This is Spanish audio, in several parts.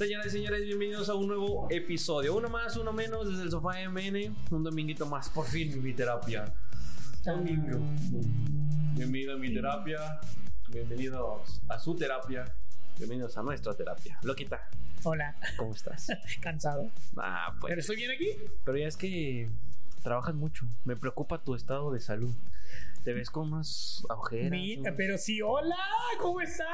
Señoras y señores, bienvenidos a un nuevo episodio. Uno más, uno menos desde el sofá MN. Un dominguito más, por fin mi terapia. Domingo. Bienvenido a mi terapia. Bienvenidos a su terapia. Bienvenidos a nuestra terapia. Loquita, Hola, ¿cómo estás? cansado. Ah, pues. ¿Pero estoy bien aquí? Pero ya es que trabajas mucho. Me preocupa tu estado de salud. Te ves con unas ojeras. Mira, pero sí, hola, ¿cómo estás?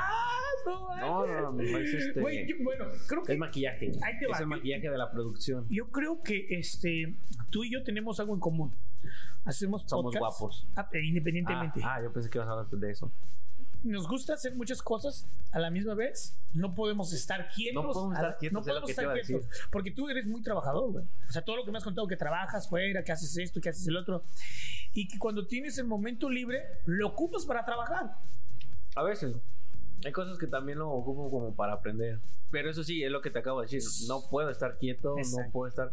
No, No, no, no, es este. Güey, yo- bueno, creo Es que maquillaje. Ahí te es va. el maquillaje de la producción. yo creo que este tú y yo tenemos algo en común. Hacemos Somos guapos. ah, independientemente. Ah, ah, yo pensé que ibas a hablar de eso. Nos gusta hacer muchas cosas a la misma vez. No podemos estar quietos. No podemos estar quietos, no podemos estar quietos. Porque tú eres muy trabajador, güey. O sea, todo lo que me has contado que trabajas fuera, que haces esto, que haces el otro. Y que cuando tienes el momento libre, lo ocupas para trabajar. A veces. Hay cosas que también lo ocupo como para aprender. Pero eso sí, es lo que te acabo de decir. No puedo estar quieto, no puedo estar.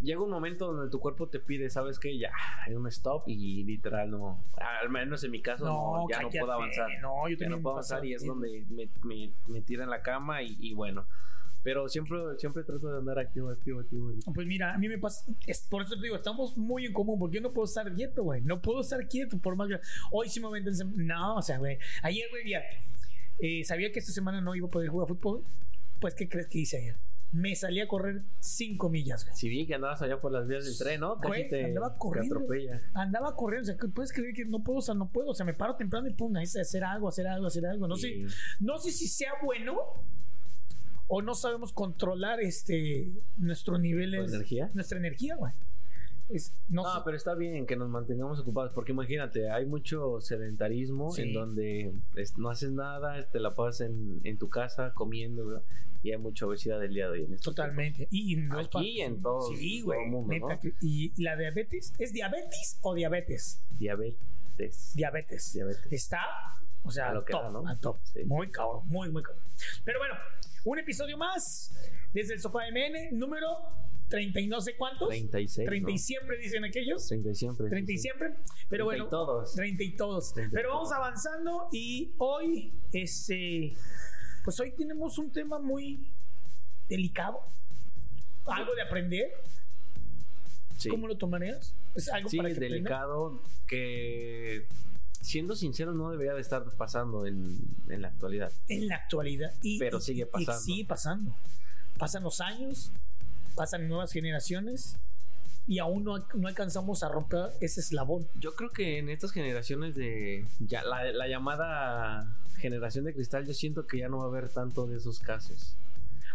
Llega un momento donde tu cuerpo te pide, ¿sabes qué? Ya, hay un stop y literal no. Al menos en mi caso, no, ya no cállate. puedo avanzar. No, yo ya no puedo avanzar y es donde me, me, me tira en la cama y, y bueno. Pero siempre, siempre trato de andar activo, activo, activo. Pues mira, a mí me pasa, es por eso te digo, estamos muy en común, porque yo no puedo estar quieto, güey, no puedo estar quieto, por más que hoy sí me entender- no, o sea, güey, ayer, güey, ya, eh, sabía que esta semana no iba a poder jugar fútbol, pues, ¿qué crees que hice ayer? Me salí a correr 5 millas, güey. Si vi que andabas allá por las vías del tren, ¿no? Casi Güey, te, andaba corriendo. atropella. Andaba corriendo, o sea, ¿qué ¿puedes creer que no puedo? O sea, no puedo, o sea, me paro temprano y pum, ahí hacer algo, hacer algo, hacer algo, no sé, no sé si sea bueno o no sabemos controlar este nuestro nivel ¿Tu energía? nuestra energía, güey. Es, no, sé- pero está bien que nos mantengamos ocupados, porque imagínate, hay mucho sedentarismo Sí. en donde es- no haces nada, te la pasas en, en tu casa comiendo, ¿verdad? y hay mucha obesidad del día de hoy. en Totalmente. Y, y no es Aquí y en todo- Sí, todo el mundo, neta ¿no? que- y la diabetes, ¿es diabetes o diabetes? Diabetes. Diabetes. Diabetes. Está, o sea, A lo que top, ¿no? top. Sí. Muy cabrón, muy, muy cabrón. Pero bueno, un episodio más desde el sofá MN, número 30 y no sé cuántos. 36. 30 y ¿no? siempre dicen aquellos. 30 y siempre. 30 y siempre. Pero 30 y bueno, todos. 30 y todos. 30 y Pero vamos avanzando y hoy, este, pues hoy tenemos un tema muy delicado. Algo de aprender. Sí. ¿Cómo lo tomarías? Es algo Sí, para que aprenda? delicado que, siendo sincero, no debería de estar pasando en, en la actualidad. En la actualidad. Y, Pero y- sigue y pasando. sigue pasando. Pasan los años, pasan nuevas generaciones y aún no, no alcanzamos a romper ese eslabón. Yo creo que en estas generaciones de ya la, la llamada generación de cristal, yo siento que ya no va a haber tanto de esos casos.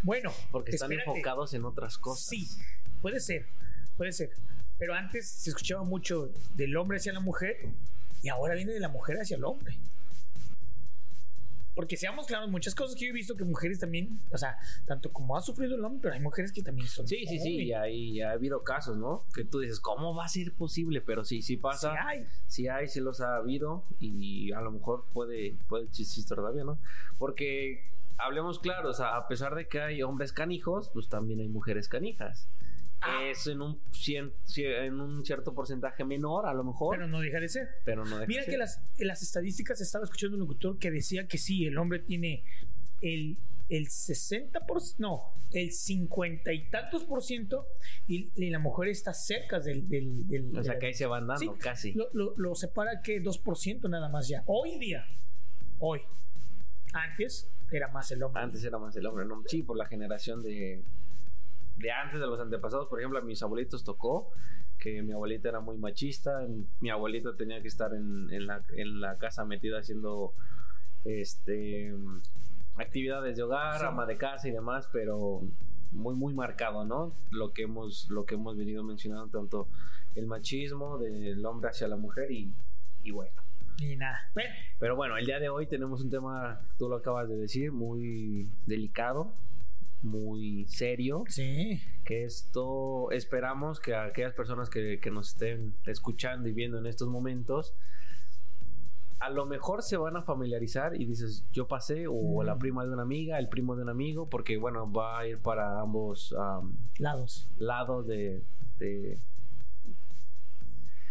Bueno, Porque están espérate. enfocados en otras cosas. Sí, puede ser, puede ser. Pero antes se escuchaba mucho del hombre hacia la mujer y ahora viene de la mujer hacia el hombre. Porque seamos claros, muchas cosas que yo he visto que mujeres también, o sea, tanto como ha sufrido el hombre, pero hay mujeres que también son. Sí, sí, sí, y ahí ha habido casos, ¿no? Que tú dices, ¿cómo va a ser posible? Pero sí, sí Sí pasa, hay. sí hay, sí los ha habido y a lo mejor puede, puede existir todavía, ¿no? Porque hablemos claro, o sea, a pesar de que hay hombres canijos, pues también hay mujeres canijas. Ah. Es en un, cien- en un cierto porcentaje menor, a lo mejor, Pero no deja de ser. pero no deja Mira de que ser. las, en las estadísticas estaba escuchando un locutor que decía que sí, el hombre tiene el, el 60%, no, el 50 y tantos por ciento y, y la mujer está cerca del... del, del- O sea, que ahí se van dando Sí, casi. Lo, lo- lo separa que 2% nada más ya. Hoy día, hoy. Antes era más el hombre. Antes era más el hombre, ¿no? Sí, por la generación de, de antes de los antepasados. Por ejemplo, a mis abuelitos tocó que mi abuelita era muy machista. Mi abuelita tenía que estar en, en la, en la casa metida haciendo este actividades de hogar, Sí. ama de casa y demás, pero muy muy marcado, ¿no? Lo que hemos lo que hemos venido mencionando tanto el machismo del hombre hacia la mujer y, y bueno. Y nada. Pero bueno, el día de hoy tenemos un tema, tú lo acabas de decir, muy delicado, muy serio, sí. que esto esperamos que aquellas personas que, que nos estén escuchando y viendo en estos momentos, a lo mejor se van a familiarizar y dices, yo pasé, o Mm. la prima de una amiga, el primo de un amigo, porque bueno, va a ir para ambos am, Lados. lados de, de-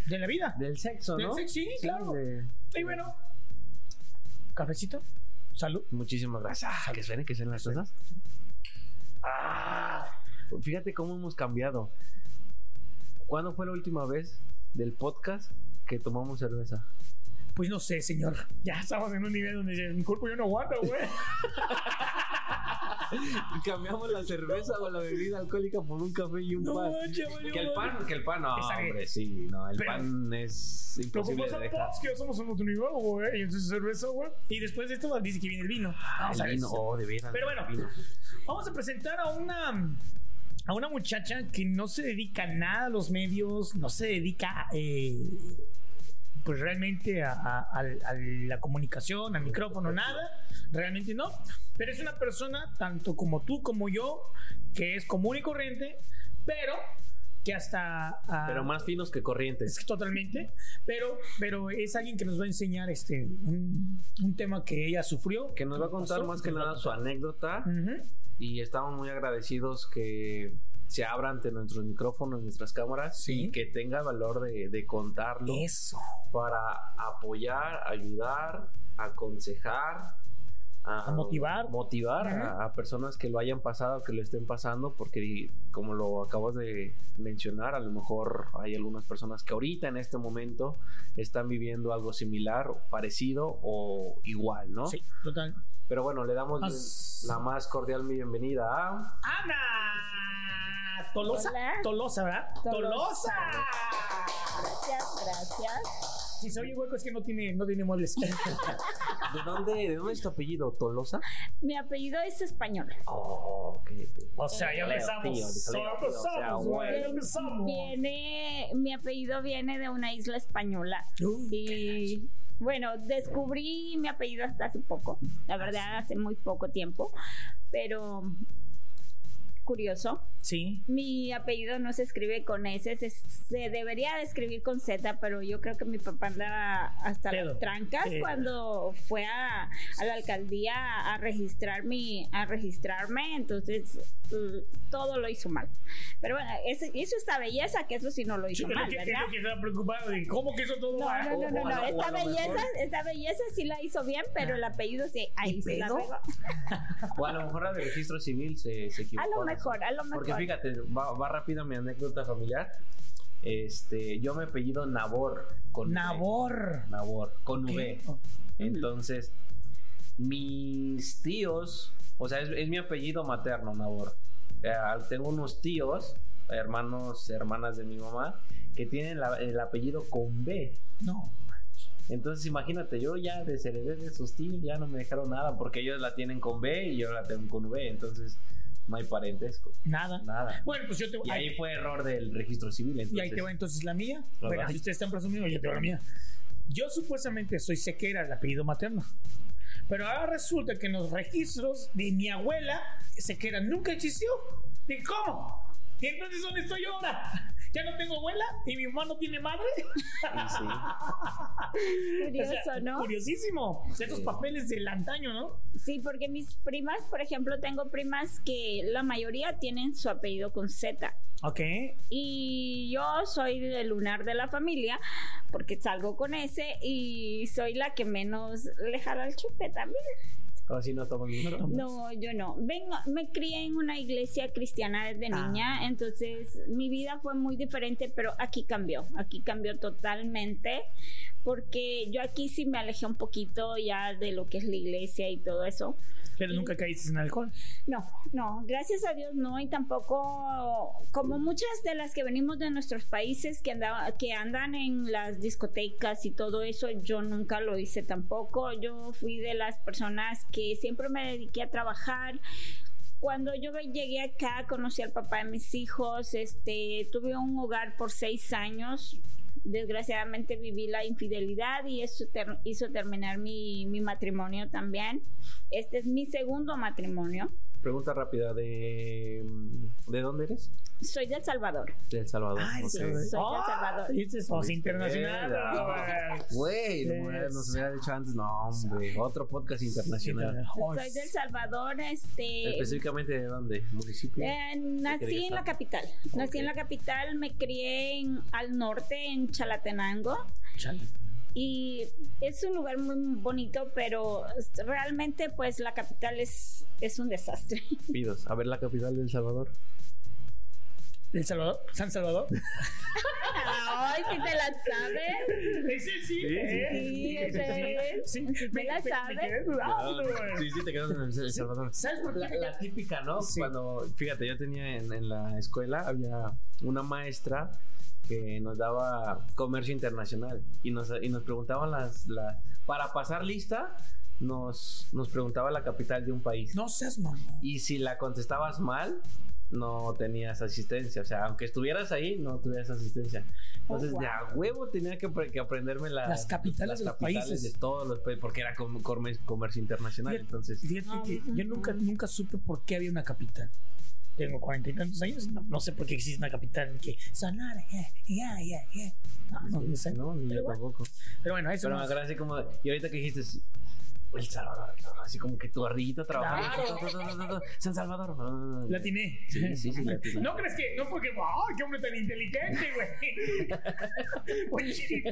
De la vida. del sexo, Del ¿no? sexo, sí, claro. de- Y bueno. Cafecito. Salud. Muchísimas gracias. Ah, que suenen, que suenen las cosas. Ah, fíjate cómo hemos cambiado. ¿Cuándo fue la última vez del podcast que tomamos cerveza? Pues no sé, señor. Ya estamos en un nivel donde mi cuerpo ya no aguanta, güey. cambiamos la cerveza o la bebida alcohólica por un café y un No, pan. chaval, Que el pan, que el pan, no, hombre, sí, no, el Pero- pan es imposible de es dejar. que ya somos en otro nivel, güey. Y entonces cerveza, güey. Y después de esto dice que viene el vino. Vamos a El vino, oh, de veras. Pero bueno. vino. Vamos a presentar a una a una muchacha que no se dedica nada a los medios, no se dedica eh, pues realmente a, a- a- la comunicación, al micrófono, nada, realmente no. Pero es una persona, tanto como tú como yo, que es común y corriente, pero que hasta... ah, Pero más finos que corrientes. es totalmente, pero, pero es alguien que nos va a enseñar este un, un tema que ella sufrió. Que nos va a contar pasó, más que a nada su anécdota. Ujú. Y estamos muy agradecidos que se abra ante nuestros micrófonos, nuestras cámaras. Sí. Y que tenga valor de, de contarlo. Eso. para apoyar, ayudar, aconsejar, A motivar. motivar a, a personas que lo hayan pasado, que lo estén pasando, porque como lo acabas de mencionar, a lo mejor hay algunas personas que ahorita en este momento están viviendo algo similar, parecido o igual, ¿no? Sí, total. Pero bueno, le damos Más- la más cordial bienvenida a Ana Tolosa. Hola. Tolosa, ¿verdad? Tolosa. Gracias, gracias. Si se oye hueco es que no tiene, no tiene muebles. ¿De dónde, ¿De dónde es tu apellido? ¿Tolosa? Mi apellido es español. Oh, ok, ok. o sea, ya empezamos. ya empezamos. Viene, mi apellido viene de una isla española. Uh, Y bueno, descubrí mi apellido hasta hace poco. La verdad, hace muy poco tiempo. Pero curioso. Sí. Mi apellido no se escribe con S, se, se debería de escribir con Z, pero yo creo que mi papá andaba hasta las trancas Sí. cuando fue a, a la alcaldía a registrar mi, a registrarme, entonces mm, todo lo hizo mal. Pero bueno, ese- hizo esta belleza, que eso sí no lo hizo Yo creo mal, que, ¿verdad? que estaba preocupado de cómo que hizo todo No, mal. no, no, no, Esta belleza, esta belleza sí la hizo bien, pero Ah. el apellido sí, ahí ¿Y se la pedo? regó. O a lo mejor la de registro civil se, se equivocó. Mejor, a lo mejor. Porque fíjate, va, va rápido mi anécdota familiar. Este, yo me apellido Nabor. Con V. Nabor. Nabor, con V. Entonces, mis tíos, o sea, es, es mi apellido materno, Nabor. Eh, tengo unos tíos, hermanos, hermanas de mi mamá, que tienen la- el apellido con B. No. Entonces, imagínate, yo ya desheredé de esos tíos, ya no me dejaron nada, porque ellos la tienen con B y yo la tengo con V. Entonces, no hay parentesco, Nada. nada. Bueno, pues yo te Y ahí fue error del registro civil. Y ahí Entonces, te va entonces la mía. Bueno, si ustedes están presumiendo, yo te va la mía. Yo supuestamente soy sequera, el apellido materno. Pero ahora resulta que en los registros de mi abuela, sequera nunca existió. ¿Y cómo? ¿Y entonces dónde estoy ahora? ¿Ya no tengo abuela? ¿Y mi mamá no tiene madre? sí. Curioso, O sea, ¿no? Curiosísimo. Esos Sí. papeles del antaño, ¿no? Sí, porque mis primas, por ejemplo, tengo primas que la mayoría tienen su apellido con Z. Ok. Y yo soy del lunar de la familia, porque salgo con ese y soy la que menos le jala el chupe también. Así no mucho. No, yo no. Vengo, me crié en una iglesia cristiana desde Ah. niña, entonces mi vida fue muy diferente, pero aquí cambió, aquí cambió totalmente, porque yo aquí sí me alejé un poquito ya de lo que es la iglesia y todo eso. Pero nunca caíste en alcohol. No, no, gracias a Dios no, y tampoco como muchas de las que venimos de nuestros países que, andaba, que andan en las discotecas y todo eso, yo nunca lo hice tampoco. Yo fui de las personas que siempre me dediqué a trabajar. Cuando yo llegué acá, conocí al papá de mis hijos, este, tuve un hogar por seis años. Desgraciadamente viví la infidelidad y eso hizo terminar mi, mi matrimonio también. Este es mi segundo matrimonio. Pregunta rápida de ¿de dónde eres? Soy de El Salvador. De El Salvador. Ay. Soy de El Salvador. Es voz Viste, internacional. Güey, no me- Es- nos hubiera dicho antes, no, hombre, otro podcast internacional. Soy de El Salvador, este. Específicamente de dónde? ¿Municipio? eh, nací en la capital. Nací en la capital, me crié en, al norte, en Chalatenango. Chale. Y es un lugar muy bonito, pero realmente pues la capital es, es un desastre. Pidos, a ver la capital de El Salvador. ¿El Salvador? ¿San Salvador? Ay, si te la sabes. Ese sí. Sí, ¿eh? Sí, ese es. Sí, te la sabes. quedé dudando. Sí, sí, te quedas en El Salvador. ¿Sabes por La, la típica, ¿no? Sí. Cuando, fíjate, yo tenía en, en la escuela, había una maestra que nos daba comercio internacional y nos, y nos preguntaban las, las... Para pasar lista, nos, nos preguntaba la capital de un país. No seas mamón. Y si la contestabas mal, no tenías asistencia. O sea, aunque estuvieras ahí, no tuvieras asistencia. Entonces, Oh, de a huevo tenía que, pre- que aprenderme la- Las capitales de los países. de todos los países, porque era comercio internacional. Fíjate. Entonces, Fíjate Ah, que ujú. yo nunca, nunca supe por qué había una capital. Tengo cuarenta y tantos años, no, no sé por qué existe una capital que Sonora, ya, ya, ya, ya. No, no, no sé. no, ni yo Pero bueno, tampoco. Pero bueno, eso Pero no me así como. Y ahorita que dijiste. El Salvador, así como que tu ardillito trabajando. Claro. San Salvador. La atiné. Sí, sí, sí, la. No crees que, no porque, ¡ay, qué hombre tan inteligente, güey! Oye.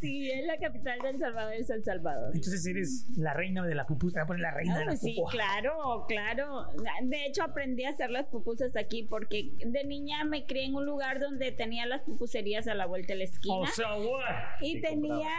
Sí, es la capital de El Salvador, es El Salvador. Entonces eres la reina de la pupusa. Voy a poner la reina de Ah, la sí, claro, claro. De hecho, aprendí a hacer las pupusas aquí porque de niña me crié en un lugar donde tenía las pupuserías a la vuelta de la esquina. O sea, güey. y Sí, tenía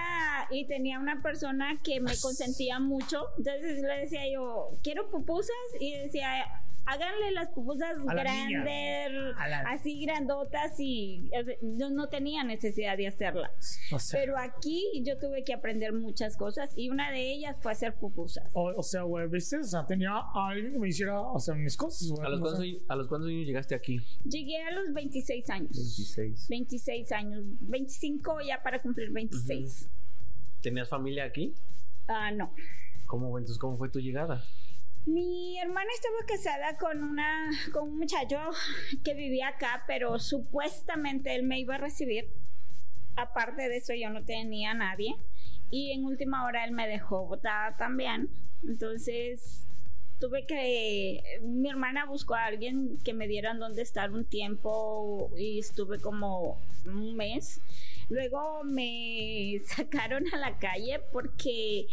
y tenía una persona que me consentía mucho entonces le decía yo quiero pupusas y decía háganle las pupusas A la niña. grandes la- así grandotas y yo no tenía necesidad de hacerlas O sea, pero aquí yo tuve que aprender muchas cosas y una de ellas fue hacer pupusas o, o sea, güey, ¿viste? O sea, tenía a alguien que me hiciera hacer mis cosas, güey. ¿A los, No cuántos, sé. años- ¿A los cuántos años llegaste aquí? llegué a los 26 años 26. 26 años 25 ya para cumplir 26 ¿Tenías familia aquí? Ah no ¿Cómo, entonces, ¿Cómo fue tu llegada? Mi hermana estaba casada con una con un muchacho que vivía acá, pero supuestamente él me iba a recibir. Aparte de eso, yo no tenía a nadie. Y en última hora él me dejó botada también. Entonces tuve que. Mi hermana buscó a alguien que me dieran donde estar un tiempo y estuve como un mes. Luego me sacaron a la calle porque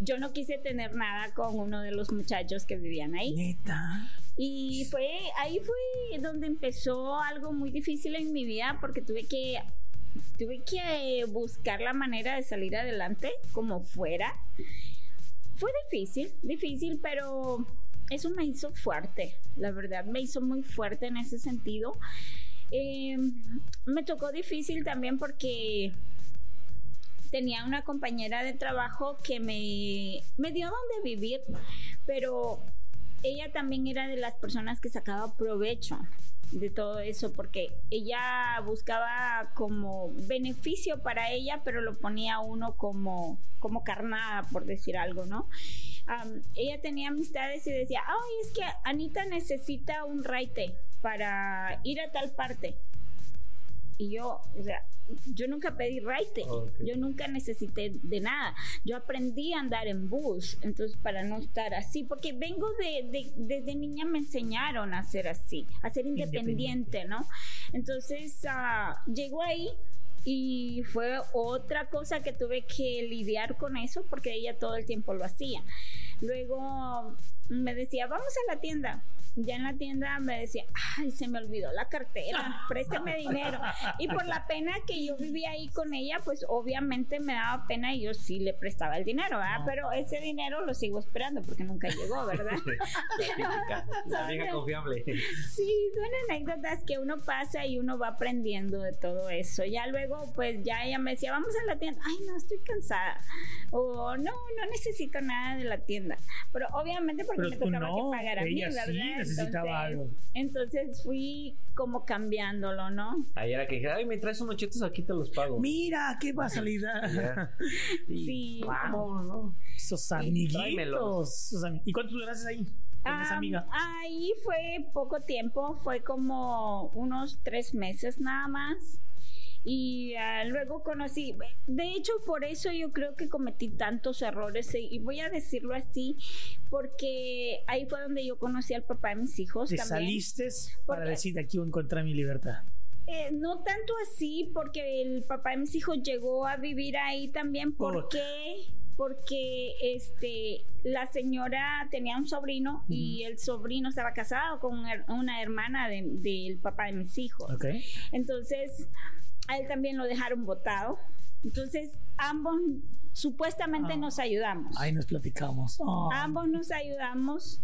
yo no quise tener nada con uno de los muchachos que vivían ahí. Neta. Y fue ahí fue donde empezó algo muy difícil en mi vida porque tuve que tuve que buscar la manera de salir adelante como fuera. Fue difícil, difícil, pero eso me hizo fuerte, la verdad, me hizo muy fuerte en ese sentido. Eh, me tocó difícil también porque tenía una compañera de trabajo que me, me dio donde vivir, pero ella también era de las personas que sacaba provecho de todo eso porque ella buscaba como beneficio para ella pero lo ponía uno como como carnada por decir algo no ella tenía amistades y decía ay es que Anita necesita un raite para ir a tal parte y yo o sea yo nunca pedí raite yo nunca necesité de nada. Yo aprendí a andar en bus entonces para no estar así porque vengo de, de- desde niña me enseñaron a ser así a ser independiente, no entonces ah, llegó ahí y fue otra cosa que tuve que lidiar con eso porque ella todo el tiempo lo hacía luego me decía vamos a la tienda ya en la tienda me decía, ay, se me olvidó la cartera, préstame dinero. Y por la pena que yo vivía ahí con ella, pues obviamente me daba pena y yo sí le prestaba el dinero, ¿verdad? No. Pero ese dinero lo sigo esperando porque nunca llegó, ¿verdad? La vieja confiable. Sí, son anécdotas que uno pasa y uno va aprendiendo de todo eso. Ya luego, pues ya ella me decía, vamos a la tienda. Ay, no, estoy cansada. O no, no necesito nada de la tienda. Pero obviamente porque Pero me tocaba no, que pagar a mí, ella sí ¿verdad? necesitaba entonces, algo. entonces fui como cambiándolo, ¿no? Ayer era que dije, ay, me traes unos chetos, aquí te los pago. Mira, qué casualidad. Y, Sí. Wow, ¿no? Esos amiguitos. esos ¿Y cuánto duraste ahí? Con esa Ah, amiga. ahí fue poco tiempo, fue como unos tres meses nada más. Y ah, luego conocí, de hecho por eso yo creo que cometí tantos errores y voy a decirlo así, porque ahí fue donde yo conocí al papá de mis hijos Te también. saliste para Porque- decir aquí voy a encontrar mi libertad. Eh, no tanto así, porque el papá de mis hijos llegó a vivir ahí también. ¿Por Puta. qué? Porque este, la señora tenía un sobrino y el sobrino estaba casado con una- hermana de- del papá de mis hijos. Entonces, a él también lo dejaron votado. Entonces, ambos supuestamente Ah. nos ayudamos. Ahí nos platicamos. Oh. Ambos nos ayudamos.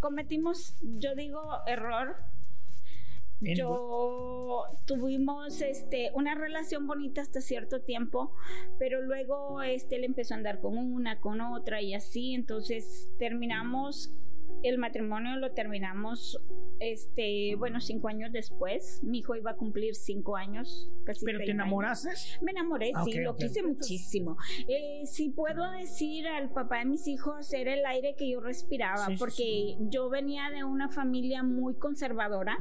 Cometimos, yo digo, error. Yo tuvimos este una relación bonita hasta cierto tiempo, pero luego este él empezó a andar con una, con otra y así, entonces terminamos el matrimonio lo terminamos este bueno cinco años después. Mi hijo iba a cumplir cinco años, casi. ¿Pero seis te años. enamoraste? Me enamoré, Ah, sí, lo quise muchísimo. Eh, si puedo decir al papá de mis hijos, era el aire que yo respiraba, Sí, porque sí. yo venía de una familia muy conservadora,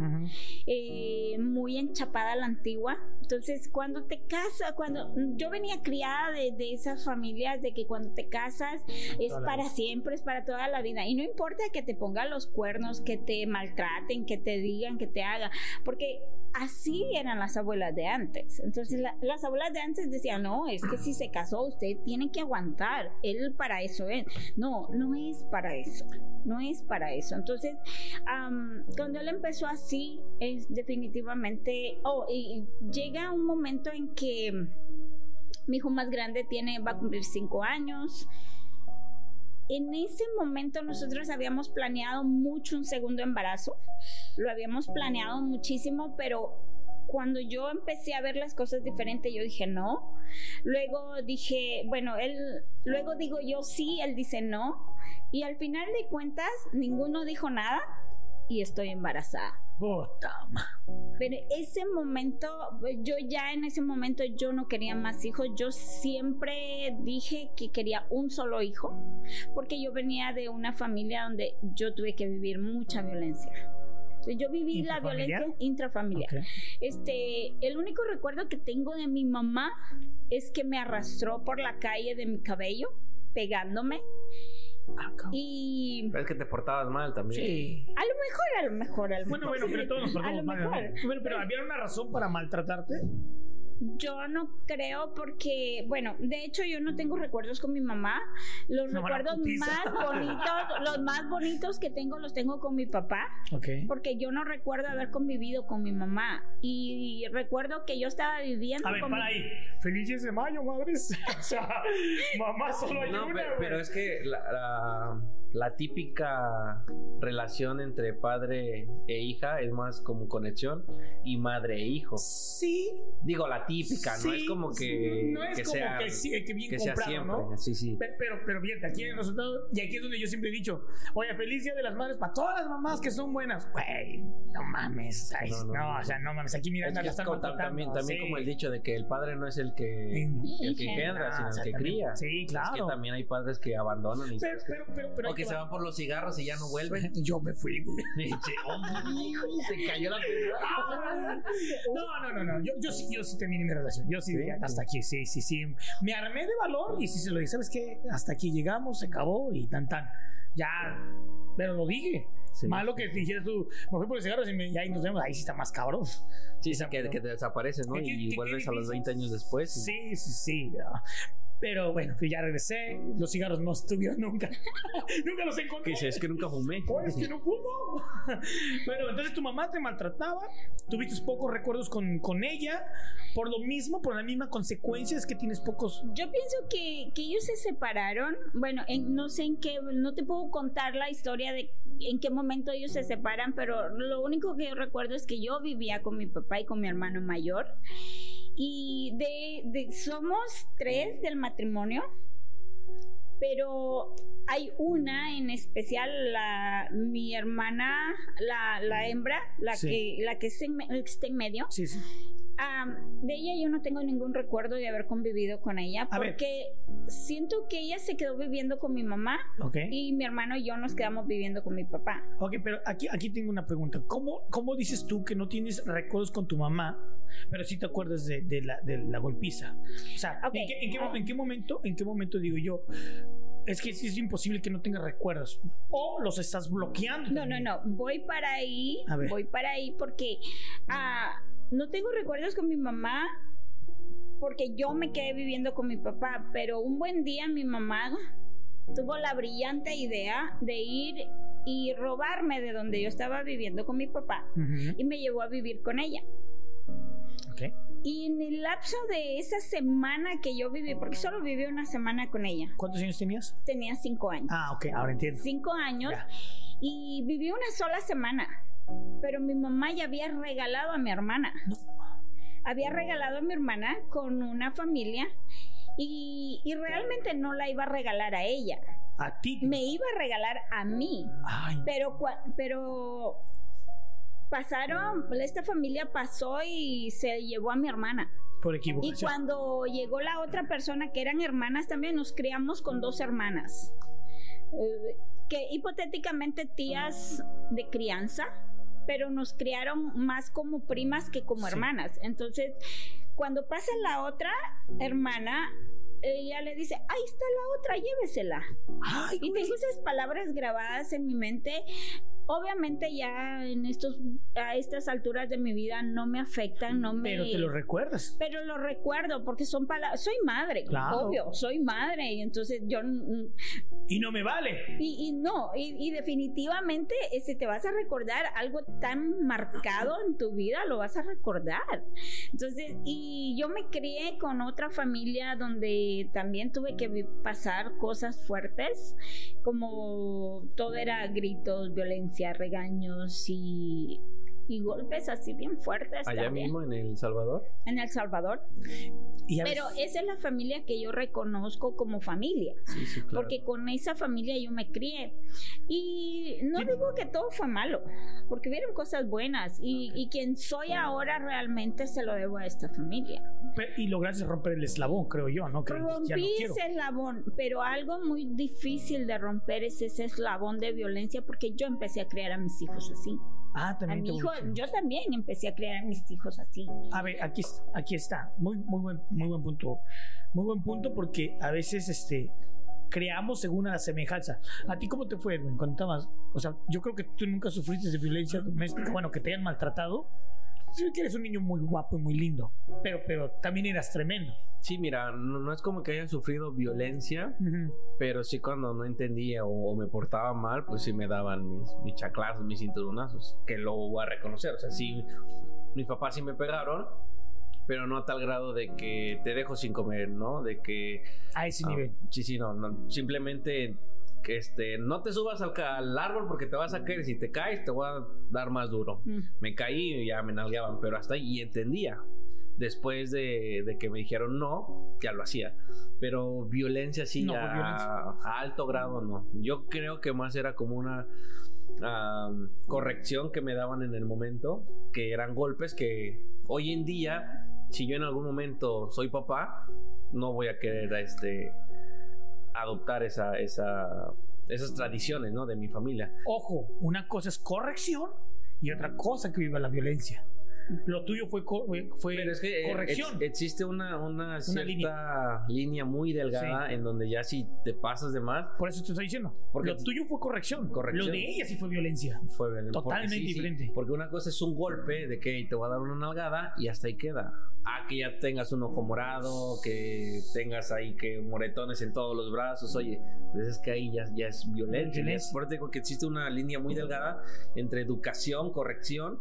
eh, muy enchapada a la antigua. Entonces, cuando te casas, cuando yo venía criada de, de esas familias, de que cuando te casas es para siempre, es para toda la vida. Y no importa que te pongan los cuernos, que te maltraten, que te digan, que te hagan, porque así eran las abuelas de antes. Entonces, la- las abuelas de antes decían, no, es que si se casó, usted tiene que aguantar. Él para eso es. No, no es para eso. No es para eso. Entonces, am, cuando él empezó así, es definitivamente. Oh, y llega un momento en que mi hijo más grande tiene, va a cumplir cinco años. En ese momento nosotros habíamos planeado mucho un segundo embarazo. Lo habíamos planeado muchísimo, pero cuando yo empecé a ver las cosas diferentes, yo dije no. Luego dije, bueno, él, luego digo yo sí, él dice no. Y al final de cuentas, ninguno dijo nada y estoy embarazada. Pero ese momento, yo ya en ese momento yo no quería más hijos. Yo siempre dije que quería un solo hijo, porque yo venía de una familia donde yo tuve que vivir mucha violencia. Yo viví la violencia intrafamiliar. Ok. Este, el único recuerdo que tengo de mi mamá es que me arrastró por la calle de mi cabello, pegándome. Ah. Y Pero es que te portabas mal también. Sí. a lo mejor, a lo mejor, a lo Bueno, mejor. bueno, pero todos nos A lo portamos mal. ¿no? mejor. Bueno, pero ¿había una razón para maltratarte? Yo no creo porque, bueno, de hecho yo no tengo recuerdos con mi mamá. Los recuerdos más bonitos, los más bonitos que tengo los tengo con mi papá, Ok. porque yo no recuerdo haber convivido con mi mamá y recuerdo que yo estaba viviendo A ver, con para mi- ahí. Felices de mayo, madres. o sea, mamá solo hay No, una, pe- güey. pero, es que la, la- la típica relación entre padre e hija es más como conexión y madre e hijo. Sí. Digo, la típica, no es como que, No es que como sea, que, sí, que bien que sea comprado, siempre. ¿no? Sí, sí. Pe- Pero, pero fíjate, aquí en el resultado, y aquí es donde yo siempre he dicho, oye, feliz día de las madres para todas las mamás que son buenas. Güey, no mames. ay, No, no, no, no. o sea, no mames, aquí mira, Es que están también, también sí. como el dicho de que el padre no es el que, el que engendra, Ah, sino o sea, el que también- cría. Sí, claro. Es que también hay padres que abandonan y Pero, pero, pero, pero o que se va. van por los cigarros y ya no vuelven. Yo me fui, güey. se cayó la No, no, no, no. Yo, yo sí, yo sí terminé mi relación. Yo sí, ¿Sí? dije, hasta aquí, sí, sí, sí. Me armé de valor y sí se lo dije. ¿Sabes qué? Hasta aquí llegamos, se acabó y tan, tan. Ya, pero lo dije. Sí. Malo que dijeras tú, me fui por los cigarros y, me- y ahí nos vemos. Ahí sí está más cabrón. Sí, sí, que, que te desapareces, ¿no? ¿Qué- qué- Y qué vuelves a los difícil? 20 años después. y- Sí, sí, sí. Pero bueno, pues ya regresé. Los cigarros no estuvieron nunca. nunca los encontré. Que dice, es que nunca fumé. Oh, es que no fumo. Bueno, entonces tu mamá te maltrataba, tuviste pocos recuerdos con, con ella, por lo mismo, por la misma consecuencia es que tienes pocos. Yo pienso que, que ellos se separaron. Bueno, en- no sé en qué, no te puedo contar la historia de en qué momento ellos se separan, pero lo único que yo recuerdo es que yo vivía con mi papá y con mi hermano mayor. Y de, de- somos tres del matrimonio, pero hay una en especial, la, mi hermana, la, la hembra, la Sí. que, la que está en, está en medio. Sí, sí. Am, de ella yo no tengo ningún recuerdo de haber convivido con ella porque siento que ella se quedó viviendo con mi mamá Ok. y mi hermano y yo nos quedamos viviendo con mi papá. Ok, pero aquí, aquí tengo una pregunta. ¿Cómo, ¿Cómo dices tú que no tienes recuerdos con tu mamá, pero sí te acuerdas de, de la, de la golpiza? O sea. ¿en, qué, en qué mo- en qué momento, ¿en qué momento digo yo? Es que es imposible que no tengas recuerdos. O los estás bloqueando. No, no, también. no, voy para ahí, voy para ahí porque ah, no tengo recuerdos con mi mamá porque yo me quedé viviendo con mi papá, pero un buen día mi mamá tuvo la brillante idea de ir y robarme de donde yo estaba viviendo con mi papá y me llevó a vivir con ella. Ok. Y en el lapso de esa semana que yo viví, porque solo viví una semana con ella, ¿Cuántos años tenías? tenía cinco años. Ah, ok, ahora entiendo. Cinco años y viví una sola semana. Pero mi mamá ya había regalado a mi hermana. No. Había regalado a mi hermana con una familia y, y realmente no la iba a regalar a ella. A ti. Me iba a regalar a mí. Ay, Pero, pero pasaron, esta familia pasó y se llevó a mi hermana. por Y equivocación. cuando llegó la otra persona que eran hermanas también, nos criamos con dos hermanas. Eh, que hipotéticamente tías de crianza, pero nos criaron más como primas que como Sí. hermanas. Entonces, cuando pasa la otra hermana, ella le dice, ahí está la otra, llévesela. Ay, Y tengo esas palabras grabadas en mi mente. Obviamente ya en estos a estas alturas de mi vida no me afectan, no me Pero te lo recuerdas. pero lo recuerdo porque son palabras, soy madre, Claro. obvio, soy madre y entonces yo Y no me vale. y, y no, y, y definitivamente eh, si te vas a recordar algo tan marcado en tu vida, lo vas a recordar. Entonces, y yo me crié con otra familia donde también tuve que pasar cosas fuertes, como todo era gritos, violencia, regaños y, y golpes así bien fuertes. Allá también, mismo en El Salvador. En El Salvador. Y Pero esa es la familia que yo reconozco como familia, Sí, sí, claro. porque con esa familia yo me crié. Y no digo que todo fue malo, porque hubieron cosas buenas. Y, y quien soy ahora realmente se lo debo a esta familia. Pe- y lograste romper el eslabón, creo yo, ¿no? Que ya no Rompí ese eslabón, pero algo muy difícil de romper es ese eslabón de violencia, porque yo empecé a criar a mis hijos así. Ah, A también mi te hijo, yo también empecé a criar a mis hijos así. A ver, aquí está, aquí está. Muy, muy buen, muy buen punto. Muy buen punto porque a veces este creamos según a la semejanza. ¿A ti cómo te fue, Edwin, cuando estabas? O sea, yo creo que tú nunca sufriste de violencia doméstica, bueno, que te hayan maltratado. Sí que eres un niño muy guapo y muy lindo, pero, pero también eras tremendo. Sí, mira, no, no es como que haya sufrido violencia, Ujú. pero sí cuando no entendía o, o me portaba mal, pues sí me daban mis, mis chaclazos, mis cinturonazos, que lo voy a reconocer. O sea, sí, mis papás sí me pegaron, pero no a tal grado de que te dejo sin comer, ¿no? De que... A ese ah, nivel. sí, sí, no, no, simplemente que este, no te subas al, árbol porque te vas a caer. Si te caes, te voy a dar más duro. Mm. Me caí y ya me nalgueaban, pero hasta ahí entendía. Después de, de que me dijeron no, ya lo hacía. Pero violencia sí, No, a, violencia. a alto grado no. Yo creo que más era como una corrección que me daban en el momento, que eran golpes que hoy en día, si yo en algún momento soy papá, no voy a querer este, adoptar esa, esa, esas tradiciones ¿no? de mi familia. Ojo, una cosa es corrección y otra cosa que viva la violencia. Lo tuyo fue, co- fue Pero es que eh, corrección. ex- existe una, una cierta línea. línea. muy delgada en donde ya si te pasas de más, Por eso te estoy diciendo. Porque- lo tuyo fue corrección. Corrección. Lo de ella sí fue violencia. fue violento. Totalmente Porque sí, sí, diferente. porque una cosa es un golpe de que te voy a dar una nalgada y hasta ahí queda. Ah, que ya tengas un ojo morado, que tengas ahí que moretones en todos los brazos. Oye, pues es que ahí ya, ya es violencia. Violencia. Por eso digo que existe una línea muy delgada entre educación, corrección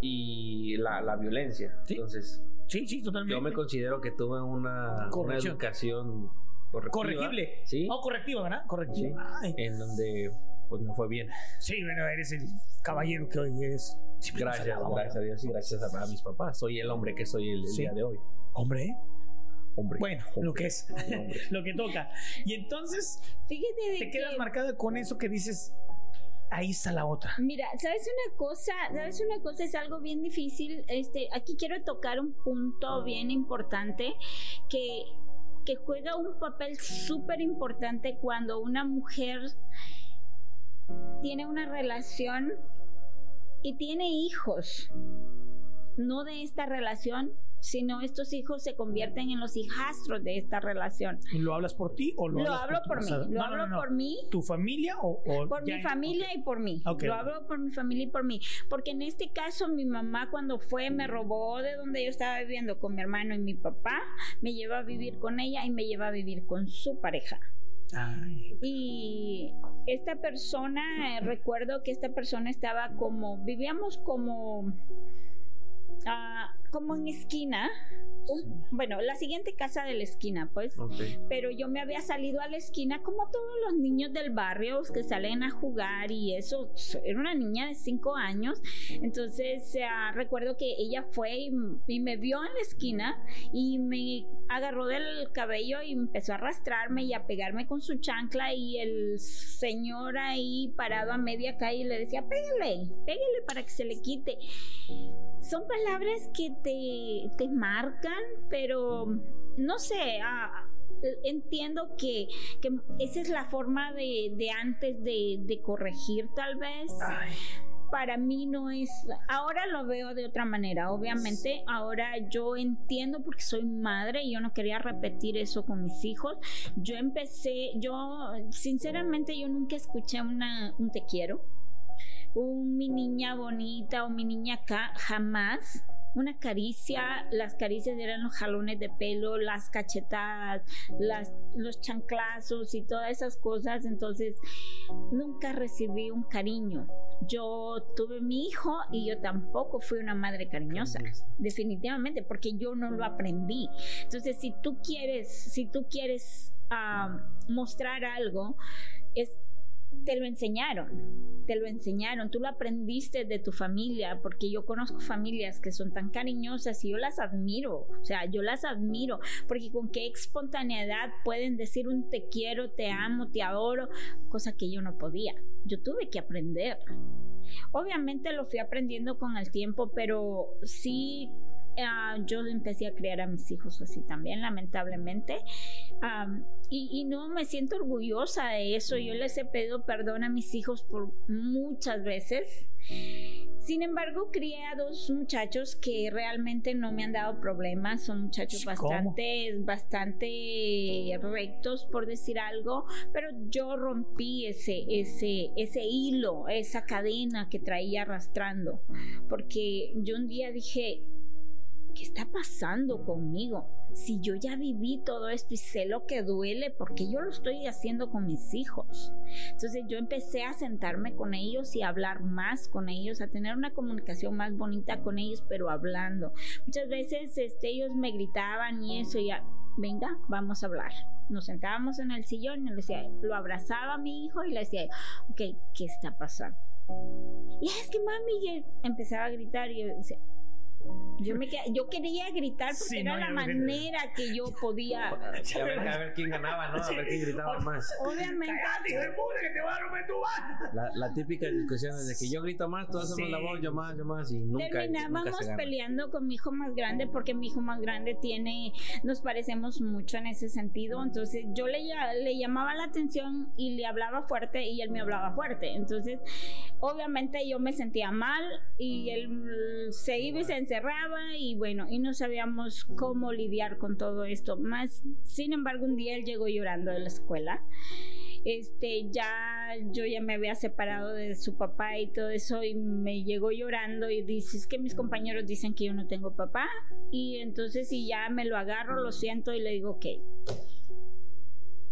y la, la violencia. Sí. Entonces, Sí, sí, totalmente. yo me considero que tuve una, una educación correctiva. Corregible. Sí. Oh, correctiva, ¿verdad? Correctiva. Sí. En donde pues me fue bien. Sí, bueno, eres el caballero que hoy eres. Gracias, gracias a Dios y gracias a, a mis papás. Soy el hombre que soy el, el Sí. día de hoy. Hombre, ¿eh? Hombre. bueno, hombre, lo que es, lo que toca. Y entonces Fíjate de te quedas que- marcada con eso que dices, ahí está la otra. Mira, ¿sabes una cosa? ¿Sabes una cosa? Es algo bien difícil. Este, aquí quiero tocar un punto bien importante que, que juega un papel súper importante cuando una mujer tiene una relación y tiene hijos. No de esta relación, sino estos hijos se convierten en los hijastros de esta relación. ¿Y lo hablas por ti o lo, Lo hablas hablo por mí, lo No, hablo no. por mí ¿Tu familia o...? o por mi en- familia y por mí. Lo hablo por mi familia y por mí. Porque en este caso mi mamá cuando fue me robó de donde yo estaba viviendo con mi hermano y mi papá, me lleva a vivir con ella y me lleva a vivir con su pareja. Ay, Y esta persona, eh, recuerdo que esta persona estaba como, vivíamos como, ah, como en esquina. Bueno, la siguiente casa de la esquina, pues Ok. pero yo me había salido a la esquina como todos los niños del barrio que salen a jugar y eso, era una niña de cinco años, entonces ah, recuerdo que ella fue y, y me vio en la esquina y me agarró del cabello y empezó a arrastrarme y a pegarme con su chancla y el señor ahí parado a media calle le decía, pégale, pégale para que se le quite. Son palabras que te, te marcan, pero no sé, ah, entiendo que, que esa es la forma de, de antes de, de corregir tal vez. ay. Para mí no es, ahora lo veo de otra manera, obviamente, ahora yo entiendo porque soy madre y yo no quería repetir eso con mis hijos. Yo empecé, yo sinceramente yo nunca escuché una, un te quiero, un mi niña bonita o mi niña acá, jamás. Una caricia, las caricias eran los jalones de pelo, las cachetadas, las, los chanclazos y todas esas cosas. Entonces, nunca recibí un cariño. Yo tuve mi hijo y yo tampoco fui una madre cariñosa, definitivamente, porque yo no lo aprendí. Entonces, si tú quieres, si tú quieres ah, mostrar algo, es te lo enseñaron, te lo enseñaron, tú lo aprendiste de tu familia, porque yo conozco familias que son tan cariñosas y yo las admiro, o sea, yo las admiro, porque con qué espontaneidad pueden decir un te quiero, te amo, te adoro, cosa que yo no podía, yo tuve que aprender. Obviamente lo fui aprendiendo con el tiempo, pero sí ah, yo empecé a criar a mis hijos así también, lamentablemente. Am, y, y no me siento orgullosa de eso. Yo les he pedido perdón a mis hijos por muchas veces. Sin embargo, crié a dos muchachos que realmente no me han dado problemas. Son muchachos ¿Cómo? bastante, bastante rectos, por decir algo. Pero yo rompí ese, ese, ese hilo, esa cadena que traía arrastrando. Porque yo un día dije, ¿qué está pasando conmigo? Si yo ya viví todo esto y sé lo que duele, porque yo lo estoy haciendo con mis hijos. Entonces yo empecé a sentarme con ellos y a hablar más con ellos, a tener una comunicación más bonita con ellos, pero hablando. Muchas veces este, ellos me gritaban y eso, y ya, venga, vamos a hablar. Nos sentábamos en el sillón y le decía, lo abrazaba a mi hijo y le decía, ok, ¿qué está pasando? Y es que mami, y empezaba a gritar y yo decía, yo, me quedé- yo quería gritar porque Sí, era no, la manera que yo podía. A ver, a ver quién ganaba, ¿no? A ver quién gritaba más. Obviamente. ¡Cállate, hijo de puta, que te voy a romper tu mano! La, la típica discusión es de que yo grito más, tú haces Sí. la voz, yo más, yo más, y nunca, nunca Terminábamos se gana. peleando con mi hijo más grande porque mi hijo más grande tiene, nos parecemos mucho en ese sentido. Entonces yo le, le llamaba la atención y le hablaba fuerte y él me hablaba fuerte. Entonces, obviamente yo me sentía mal y él se iba y se encerraba y bueno, y no sabíamos cómo lidiar con todo esto. Más, sin embargo, un día él llegó llorando de la escuela. Este ya yo ya me había separado de su papá y todo eso y me llegó llorando y dice es que mis compañeros dicen que yo no tengo papá y entonces si ya me lo agarro lo siento y le digo ok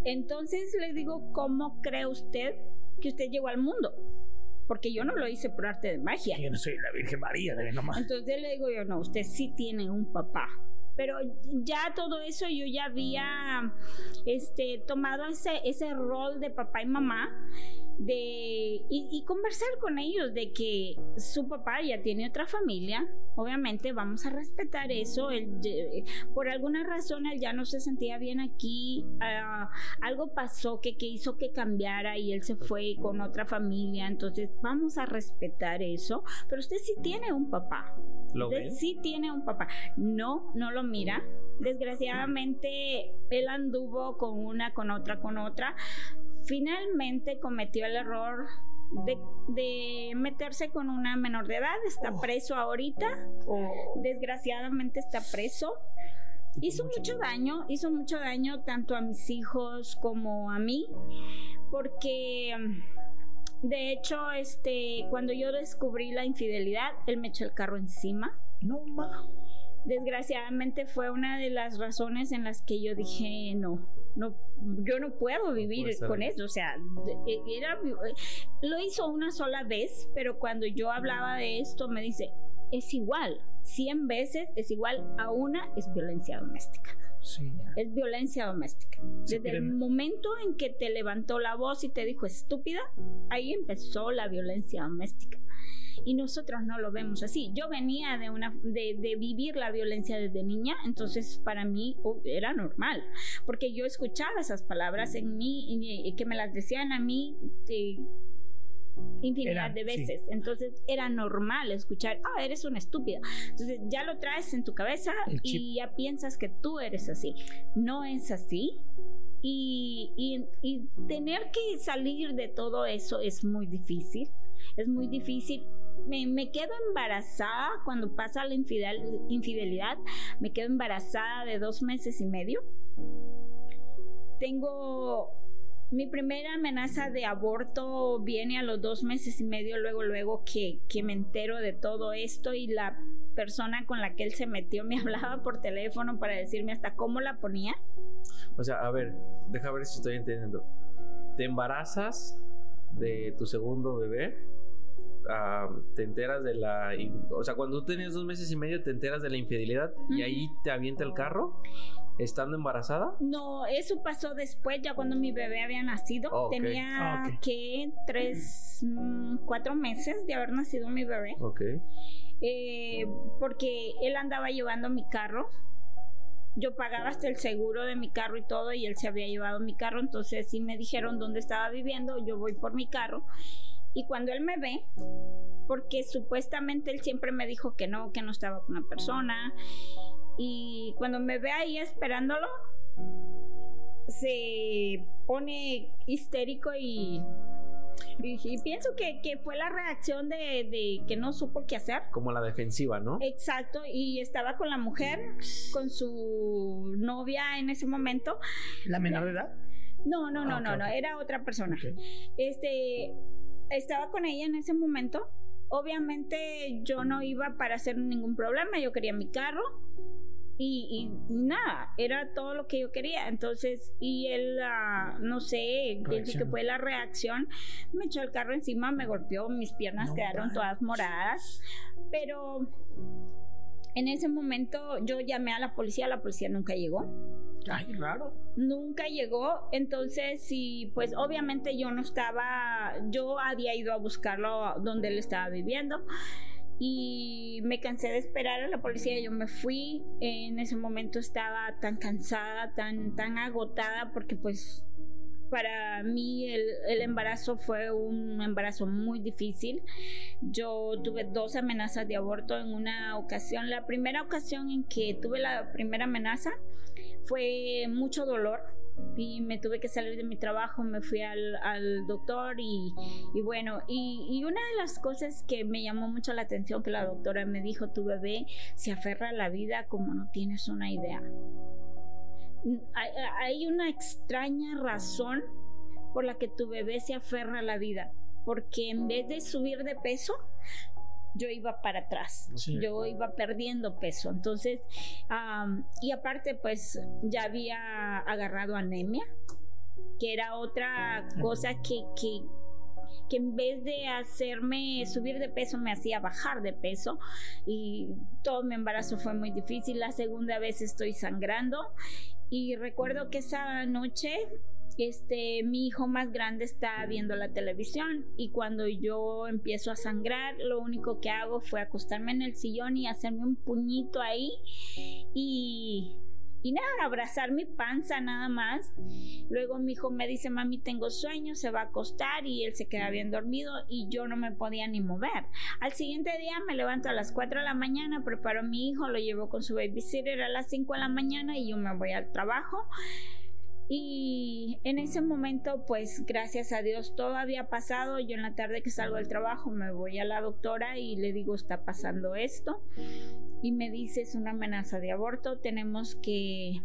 entonces le digo cómo cree usted que usted llegó al mundo porque yo no lo hice por arte de magia Yo no soy la Virgen María, de nomás. entonces le digo yo, no, usted sí tiene un papá. Pero ya todo eso yo ya había este, tomado ese, ese rol de papá y mamá de, y, y conversar con ellos de que su papá ya tiene otra familia. Obviamente vamos a respetar eso. Él, por alguna razón él ya no se sentía bien aquí. ah, algo pasó que, que hizo que cambiara y él se fue con otra familia. Entonces vamos a respetar eso. Pero usted sí tiene un papá. ¿Lo Usted sí tiene un papá. No, no lo mira. Desgraciadamente, él anduvo con una, con otra, con otra. Finalmente cometió el error de, de meterse con una menor de edad. Está Oh. preso ahorita. Desgraciadamente está preso. Hizo mucho daño, hizo mucho daño tanto a mis hijos como a mí, porque de hecho, este, cuando yo descubrí la infidelidad, él me echó el carro encima. No ma. Desgraciadamente fue una de las razones en las que yo dije no, no, yo no puedo vivir con eso. O sea, de- era, lo hizo una sola vez, pero cuando yo hablaba de esto me dice es igual, 100 veces es igual a una es violencia doméstica Sí, es violencia doméstica. Sí, Desde el momento en que te levantó la voz y te dijo estúpida, ahí empezó la violencia doméstica. Y nosotros no lo vemos así. Yo venía de una de, de vivir la violencia desde niña, entonces para mí oh, era normal, porque yo escuchaba esas palabras en mí y, y que me las decían a mí eh, infinidad Era- de sí. veces. Entonces era normal escuchar, ah, eres una estúpida. Entonces ya lo traes en tu cabeza y ya piensas que tú eres así. No es así. Y, y- y tener que salir de todo eso es muy difícil. Es muy difícil. Me, me quedo embarazada cuando pasa la infidel- infidelidad. Me quedo embarazada de dos meses y medio. Tengo mi primera amenaza de aborto viene a los dos meses y medio, luego, luego que, que me entero de todo esto y la persona con la que él se metió me hablaba por teléfono para decirme hasta cómo la ponía. O sea, a ver, deja ver si estoy entendiendo. Te embarazas de tu segundo bebé. ah, te enteras de la. O sea, cuando tú tenías dos meses y medio, te enteras de la infidelidad y ahí te avienta el carro estando embarazada. No, eso pasó después, ya cuando mi bebé había nacido. Oh. Tenía Ah, que tres, mm, cuatro meses de haber nacido mi bebé. Ok. eh, porque él andaba llevando mi carro. Yo pagaba hasta el seguro de mi carro y todo, y él se había llevado mi carro. Entonces, sí me dijeron dónde estaba viviendo. Yo voy por mi carro. Y cuando él me ve, porque supuestamente él siempre me dijo que no, que no estaba con una persona. Y cuando me ve ahí esperándolo, se pone histérico y, y, y pienso que, que fue la reacción de, de que no supo qué hacer. Como la defensiva, ¿no? Exacto, y estaba con la mujer, con su novia en ese momento. ¿La menor de edad? No, no, no, Ah, no, no, ok. era otra persona. Ok. Este, estaba con ella en ese momento. Obviamente yo no iba para hacer ningún problema, yo quería mi carro. Y, y nada, era todo lo que yo quería. Entonces, y él, ah, no sé, pienso que fue la reacción. Me echó el carro encima, me golpeó, mis piernas No quedaron todas moradas. Pero en ese momento yo llamé a la policía, la policía nunca llegó Ay, raro. nunca llegó. Entonces, sí, pues obviamente yo no estaba, yo había ido a buscarlo donde él estaba viviendo y me cansé de esperar a la policía. Yo me fui. En ese momento estaba tan cansada, tan, tan agotada porque pues para mí el, el embarazo fue un embarazo muy difícil. Yo tuve dos amenazas de aborto en una ocasión. La primera ocasión en que tuve la primera amenaza fue mucho dolor y me tuve que salir de mi trabajo, me fui al, al doctor y, y bueno, y, y una de las cosas que me llamó mucho la atención que la doctora me dijo, tu bebé se aferra a la vida como no tienes una idea. Hay, hay una extraña razón por la que tu bebé se aferra a la vida, porque en vez de subir de peso, yo iba para atrás, Sí. yo iba perdiendo peso. Entonces, y aparte, pues ya había agarrado anemia, que era otra cosa que, que, que en vez de hacerme subir de peso, me hacía bajar de peso. Y todo mi embarazo fue muy difícil. La segunda vez estoy sangrando. Y recuerdo que esa noche este, mi hijo más grande está viendo la televisión y cuando yo empiezo a sangrar, lo único que hago fue acostarme en el sillón y hacerme un puñito ahí y, y nada, abrazar mi panza nada más. Luego mi hijo me dice, mami, tengo sueño, se va a acostar y él se queda bien dormido y yo no me podía ni mover. Al siguiente día me levanto a las 4 de la mañana, preparo a mi hijo, lo llevo con su babysitter a las 5 de la mañana y yo me voy al trabajo. Y en ese momento, pues gracias a Dios, todo había pasado. Yo en la tarde que salgo del trabajo me voy a la doctora y le digo, está pasando esto. Y me dice, es una amenaza de aborto, tenemos que,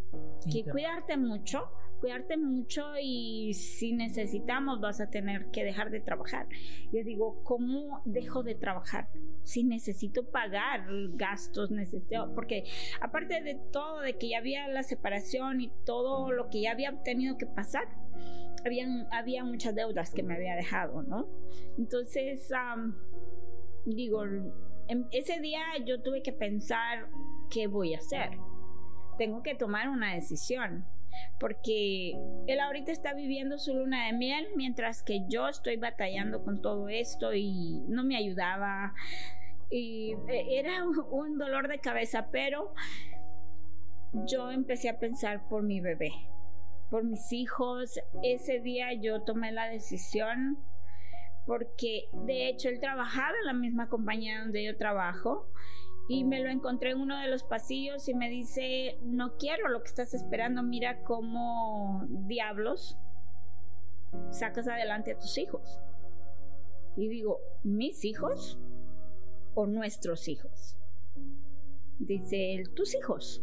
que cuidarte mucho cuidarte mucho y si necesitamos vas a tener que dejar de trabajar. Yo digo, ¿cómo dejo de trabajar? Si necesito pagar gastos, necesito, porque aparte de todo, de que ya había la separación y todo lo que ya había tenido que pasar, habían, había muchas deudas que me había dejado, ¿no? Entonces, digo, en ese día yo tuve que pensar qué voy a hacer. Tengo que tomar una decisión porque él ahorita está viviendo su luna de miel mientras que yo estoy batallando con todo esto y no me ayudaba y eh, era un dolor de cabeza, pero yo empecé a pensar por mi bebé, por mis hijos. Ese día yo tomé la decisión porque de hecho él trabajaba en la misma compañía donde yo trabajo y me lo encontré en uno de los pasillos y me dice, no quiero lo que estás esperando, mira cómo diablos sacas adelante a tus hijos. Y digo, ¿mis hijos o nuestros hijos? Dice él, tus hijos.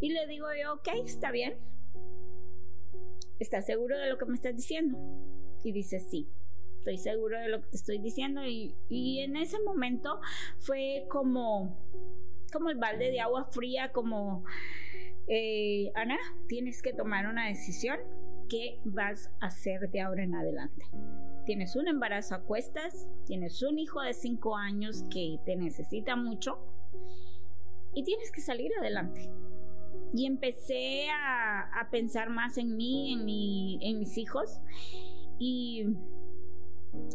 Y le digo yo, ok, está bien. ¿Estás seguro de lo que me estás diciendo? Y dice, sí estoy seguro de lo que te estoy diciendo y, en ese momento fue como, como el balde de agua fría, como, eh, Ana, tienes que tomar una decisión. ¿Qué vas a hacer de ahora en adelante? Tienes un embarazo a cuestas, tienes un hijo de 5 años que te necesita mucho y tienes que salir adelante. Y empecé a, a pensar más en mí, en, mi, en mis hijos y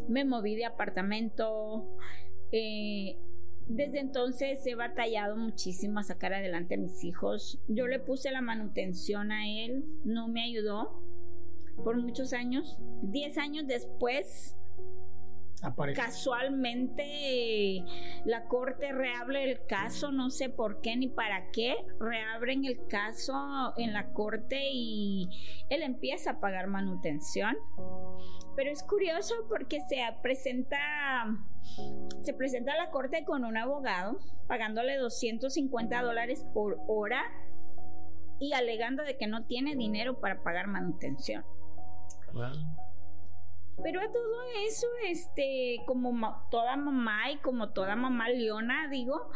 me moví de apartamento. Eh, desde entonces he batallado muchísimo a sacar adelante a mis hijos. Yo le puse la manutención a él, no me ayudó por muchos años. Diez años después Casualmente la corte reabre el caso, no sé por qué ni para qué, reabren el caso en la corte y él empieza a pagar manutención. Pero es curioso porque se presenta se presenta a la corte con un abogado pagándole 250 dólares por hora y alegando de que no tiene dinero para pagar manutención. Pero a todo eso, este, como toda mamá y como toda mamá leona, digo,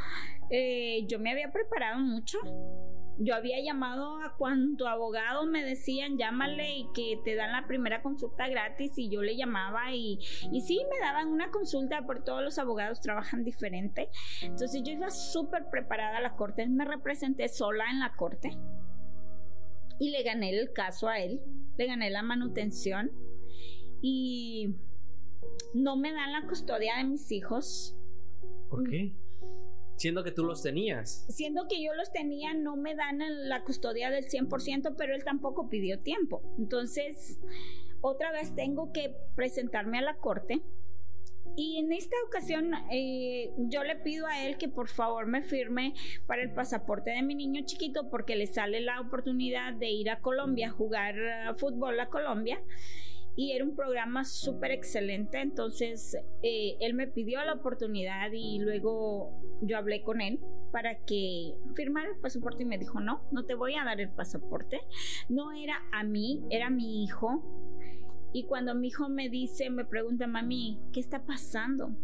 eh, yo me había preparado mucho. Yo había llamado a cuanto abogado me decían, llámale y que te dan la primera consulta gratis y yo le llamaba y, y sí, me daban una consulta por todos los abogados trabajan diferente. Entonces yo iba súper preparada a la corte, me representé sola en la corte y le gané el caso a él, le gané la manutención y no me dan la custodia de mis hijos. ¿Por qué? Siendo que tú los tenías. Siendo que yo los tenía, no me dan la custodia del 100%, pero él tampoco pidió tiempo. Entonces, otra vez tengo que presentarme a la corte. Y en esta ocasión eh, yo le pido a él que por favor me firme para el pasaporte de mi niño chiquito porque le sale la oportunidad de ir a Colombia, a jugar eh, fútbol a Colombia y era un programa súper excelente. Entonces eh, él me pidió la oportunidad y luego yo hablé con él para que firmara el pasaporte y me dijo, no, no te voy a dar el pasaporte. No era a mí, era a mi hijo. Y cuando mi hijo me dice, me pregunta, mami, ¿qué está pasando?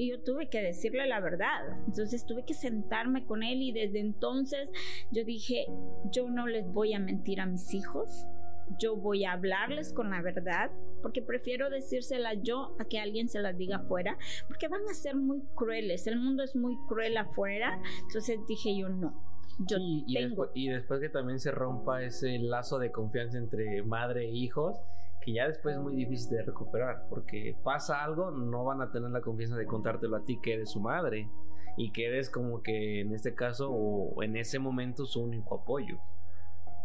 y yo tuve que decirle la verdad. Entonces tuve que sentarme con él y desde entonces yo dije, yo no les voy a mentir a mis hijos, yo voy a hablarles con la verdad, porque prefiero decírsela yo a que alguien se las diga afuera, porque van a ser muy crueles, el mundo es muy cruel afuera, entonces dije yo no. Yo y, tengo... después, y después que también se rompa ese lazo de confianza entre madre e hijos, que ya después es muy difícil de recuperar, porque pasa algo, no van a tener la confianza de contártelo a ti que eres su madre y que eres como que en este caso o en ese momento su único apoyo.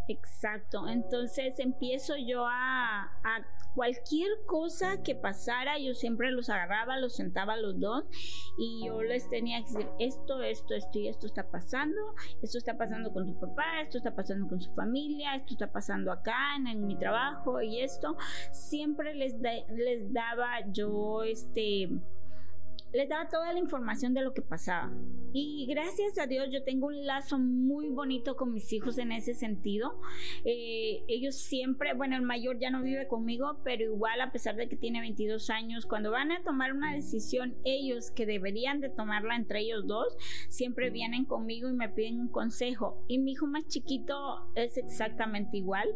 Exacto, entonces empiezo yo a, cualquier cosa que pasara, yo siempre los agarraba, los sentaba los dos y yo les tenía que decir esto, esto, esto y esto está pasando, esto está pasando con tu papá, esto está pasando con su familia, esto está pasando acá en, en mi trabajo y esto, siempre les, les daba yo este les daba toda la información de lo que pasaba. Y gracias a Dios yo tengo un lazo muy bonito con mis hijos en ese sentido. Eh, ellos siempre, bueno, el mayor ya no vive conmigo, pero igual a pesar de que tiene 22 años, cuando van a tomar una decisión ellos que deberían de tomarla entre ellos dos, siempre vienen conmigo y me piden un consejo. Y mi hijo más chiquito es exactamente igual.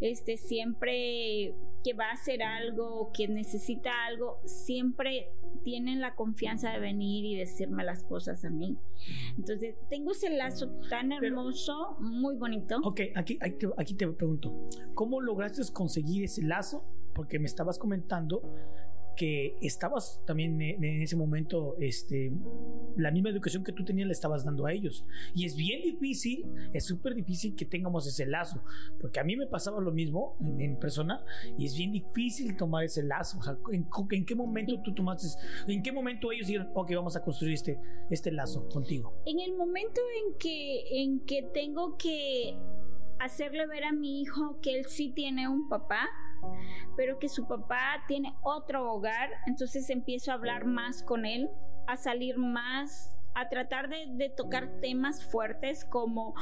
Este siempre que va a hacer algo, que necesita algo, siempre tienen la confianza de venir y decirme las cosas a mí. Entonces, tengo ese lazo tan hermoso, muy bonito. Ok, aquí, aquí, aquí te pregunto, ¿cómo lograste conseguir ese lazo? Porque me estabas comentando que estabas también en ese momento, este, la misma educación que tú tenías le estabas dando a ellos. Y es bien difícil, es súper difícil que tengamos ese lazo, porque a mí me pasaba lo mismo en, persona y es bien difícil tomar ese lazo. O sea, ¿en, ¿en, qué momento tú tomaste, en qué momento ellos dijeron, ok, vamos a construir este, este lazo contigo? En el momento en que, en que tengo que hacerle ver a mi hijo que él sí tiene un papá, pero que su papá tiene otro hogar, entonces empiezo a hablar más con él, a salir más, a tratar de, tocar temas fuertes como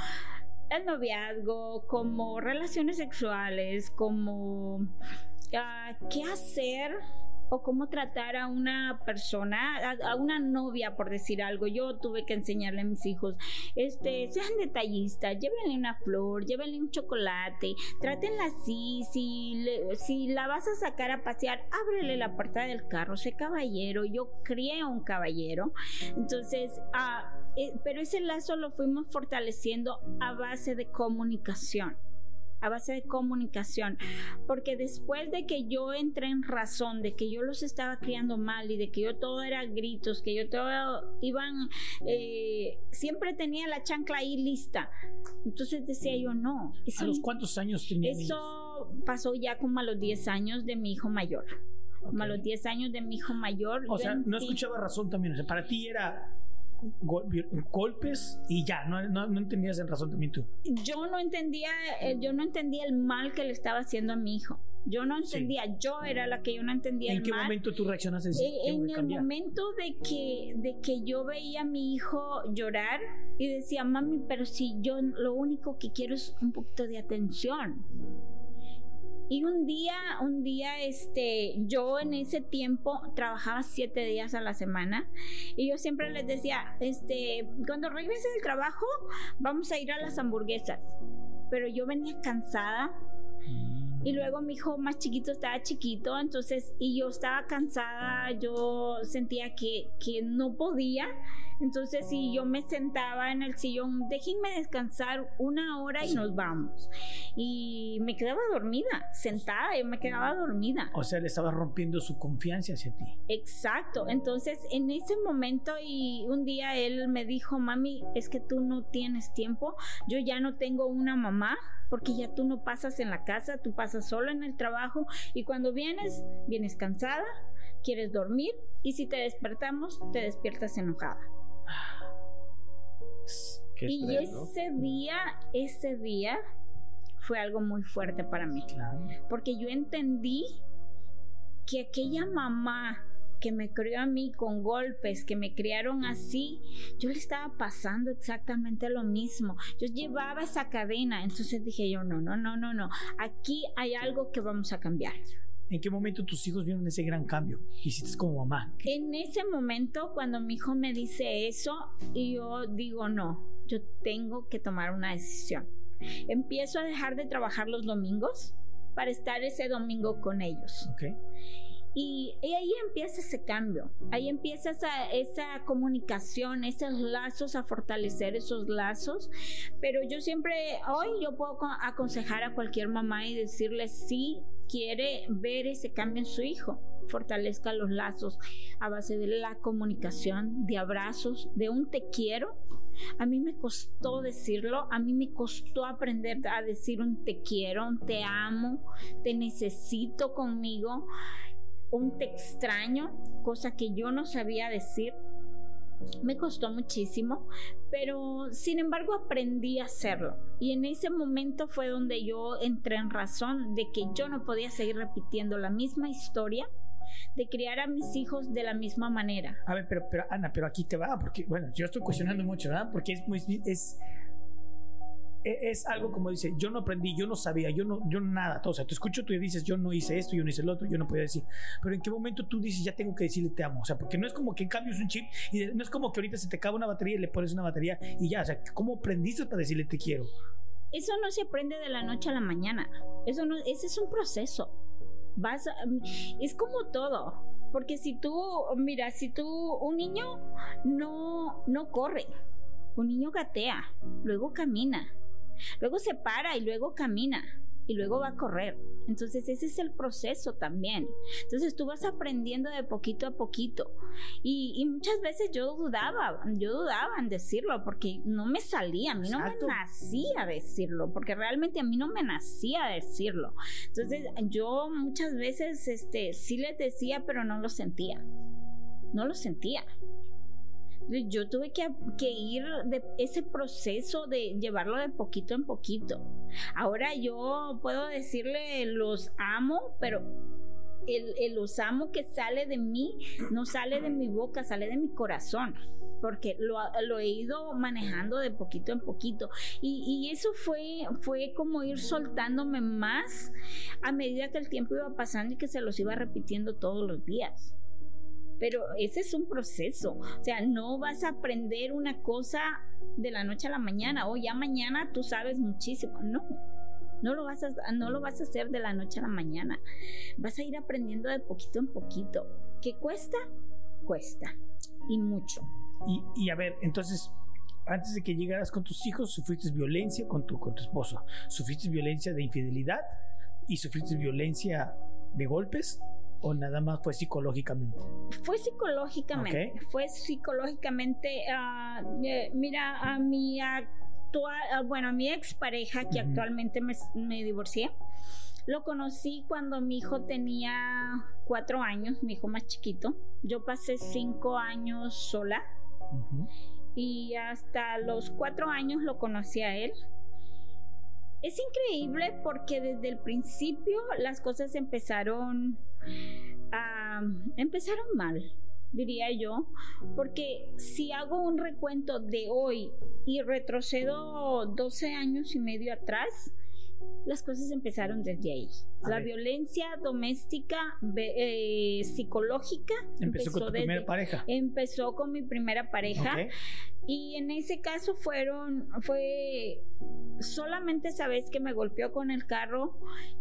el noviazgo, como relaciones sexuales, como uh, qué hacer o cómo tratar a una persona, a, una novia, por decir algo. Yo tuve que enseñarle a mis hijos, este, sean detallistas, llévenle una flor, llévenle un chocolate, trátenla así, si, si la vas a sacar a pasear, ábrele la puerta del carro, sé caballero, yo crié un caballero. Entonces, ah, eh, pero ese lazo lo fuimos fortaleciendo a base de comunicación a base de comunicación, porque después de que yo entré en razón, de que yo los estaba criando mal y de que yo todo era gritos, que yo todo iban, eh, siempre tenía la chancla ahí lista, entonces decía yo no. ¿A los cuántos años tenía? Eso pasó ya como a los 10 años de mi hijo mayor. Como a los 10 años de mi hijo mayor. O sea, no escuchaba razón también. O sea, para ti era golpes y ya, no, no, entendías el razonamiento. Yo no entendía, eh, yo no entendía el mal que le estaba haciendo a mi hijo. Yo no entendía, yo era la que yo no entendía ¿En qué momento tú reaccionaste? Eh, en el momento de que, de que yo veía a mi hijo llorar y decía, mami, pero si yo lo único que quiero es un poquito de atención. Y un día, un día, este, yo en ese tiempo trabajaba siete días a la semana y yo siempre les decía, este, cuando regrese del trabajo, vamos a ir a las hamburguesas. Pero yo venía cansada y luego mi hijo más chiquito estaba chiquito, entonces, y yo estaba cansada, yo sentía que, que no podía. Entonces, si yo me sentaba en el sillón, déjenme descansar una hora y nos vamos. Y me quedaba dormida, sentada, yo me quedaba dormida. O sea, le estaba rompiendo su confianza hacia ti. Exacto. Entonces, en ese momento, y un día él me dijo, mami, es que tú no tienes tiempo, yo ya no tengo una mamá, porque ya tú no pasas en la casa, tú pasas solo en el trabajo, y cuando vienes, vienes cansada, quieres dormir, y si te despertamos, te despiertas enojada y ese día, ese día fue algo muy fuerte para mí. Porque yo entendí que aquella mamá que me crió a mí con golpes, que me criaron así, yo le estaba pasando exactamente lo mismo. Yo llevaba esa cadena, entonces dije yo, no, no, no, no, no, aquí hay algo que vamos a cambiar. ¿En qué momento tus hijos vieron ese gran cambio? Hiciste como mamá. En ese momento, cuando mi hijo me dice eso, y yo digo, no, yo tengo que tomar una decisión. Empiezo a dejar de trabajar los domingos para estar ese domingo con ellos. Y, ahí empieza ese cambio, ahí empieza esa, esa comunicación, esos lazos, a fortalecer esos lazos. Pero yo siempre, hoy yo puedo aconsejar a cualquier mamá y decirle si quiere ver ese cambio en su hijo fortalezca los lazos a base de la comunicación, de abrazos, de un te quiero. A mí me costó decirlo, a mí me costó aprender a decir un te quiero, un te amo, te necesito conmigo, un te extraño, cosa que yo no sabía decir. Me costó muchísimo, pero sin embargo aprendí a hacerlo. Y en ese momento fue donde yo entré en razón de que yo no podía seguir repitiendo la misma historia de criar a mis hijos de la misma manera. A ver, pero, pero Ana, pero aquí te va, porque, bueno, yo estoy cuestionando mucho, ¿verdad? Porque es muy, es, es algo como dice, yo no aprendí, yo no sabía, yo no, yo nada, o sea, te escucho, tú dices, yo no hice esto, yo no hice el otro, yo no podía decir, pero en qué momento tú dices, ya tengo que decirle te amo, o sea, porque no es como que cambies un chip y no es como que ahorita se te acaba una batería y le pones una batería y ya, o sea, ¿cómo aprendiste para decirle te quiero? Eso no se aprende de la noche a la mañana, eso no, ese es un proceso vas es como todo, porque si tú, mira, si tú, un niño no, no corre, un niño gatea, luego camina, luego se para y luego camina y luego va a correr. Entonces ese es el proceso también. Entonces tú vas aprendiendo de poquito a poquito. Y, muchas veces yo dudaba, yo dudaba en decirlo porque no me salía, a mí no me nacía decirlo, porque realmente a mí no me nacía decirlo. Entonces yo muchas veces este, sí les decía, pero no lo sentía. No lo sentía. Yo tuve que, ir de ese proceso de llevarlo de poquito en poquito. Ahora yo puedo decirle los amo, pero el, los amo que sale de mí no sale de mi boca, sale de mi corazón porque lo, he ido manejando de poquito en poquito. Y, y, eso fue, fue como ir soltándome más a medida que el tiempo iba pasando y que se los iba repitiendo todos los días. Pero ese es un proceso. O sea, no vas a aprender una cosa de la noche a la mañana o ya mañana tú sabes muchísimo. No. No lo, vas a, no lo vas a hacer de la noche a la mañana. Vas a ir aprendiendo de poquito en poquito. ¿Qué cuesta? Cuesta. Y mucho. Y, y a ver, entonces, antes de que llegaras con tus hijos, sufriste violencia con tu, con tu esposo. Sufriste violencia de infidelidad y sufriste violencia de golpes o nada más fue psicológicamente? Fue psicológicamente, fue psicológicamente, ah, eh, mira, a mi actual, ah, bueno, a mi expareja que actualmente me, divorcié, lo conocí cuando mi hijo tenía cuatro años, mi hijo más chiquito. Yo pasé cinco años sola y hasta los cuatro años lo conocí a él. Es increíble porque desde el principio las cosas empezaron empezaron mal, diría yo, porque si hago un recuento de hoy y retrocedo 12 años y medio atrás, las cosas empezaron desde ahí. la violencia doméstica, eh, psicológica. Empezó, con tu primera pareja. Empezó con mi primera pareja. Y en ese caso fueron, fue solamente esa vez que me golpeó con el carro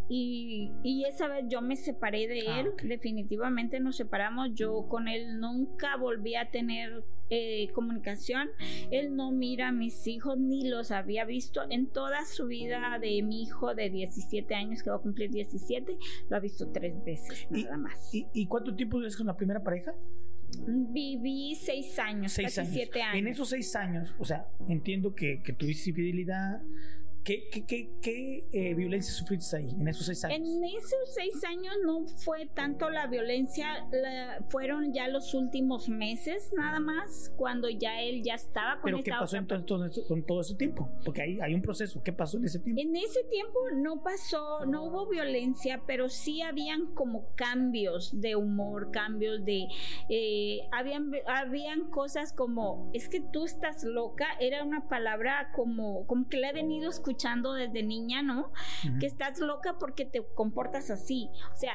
y, y esa vez yo me separé de ah, él, definitivamente nos separamos, yo con él nunca volví a tener eh, comunicación, él no mira a mis hijos ni los había visto en toda su vida de mi hijo de 17 años que va a cumplir 17, lo ha visto tres veces nada más. ¿Y, y cuánto tiempo vives con la primera pareja? Viví seis años, seis casi siete años. En esos seis años, o sea, entiendo que, que tuviste infidelidad, ¿Qué, qué, qué, qué eh, violencia sufriste ahí en esos seis años? En esos seis años no fue tanto la violencia, fueron ya los últimos meses nada más, cuando ya él ya estaba con ¿Pero qué pasó entonces todo, todo ese tiempo? Porque hay, hay un proceso. ¿Qué pasó en ese tiempo? En ese tiempo no pasó, no hubo violencia, pero sí habían como cambios de humor, cambios de... Eh, habían, habían cosas como, es que tú estás loca, era una palabra como, como que le he venido escuchando escuchando desde niña, ¿no? Que estás loca porque te comportas así. O sea,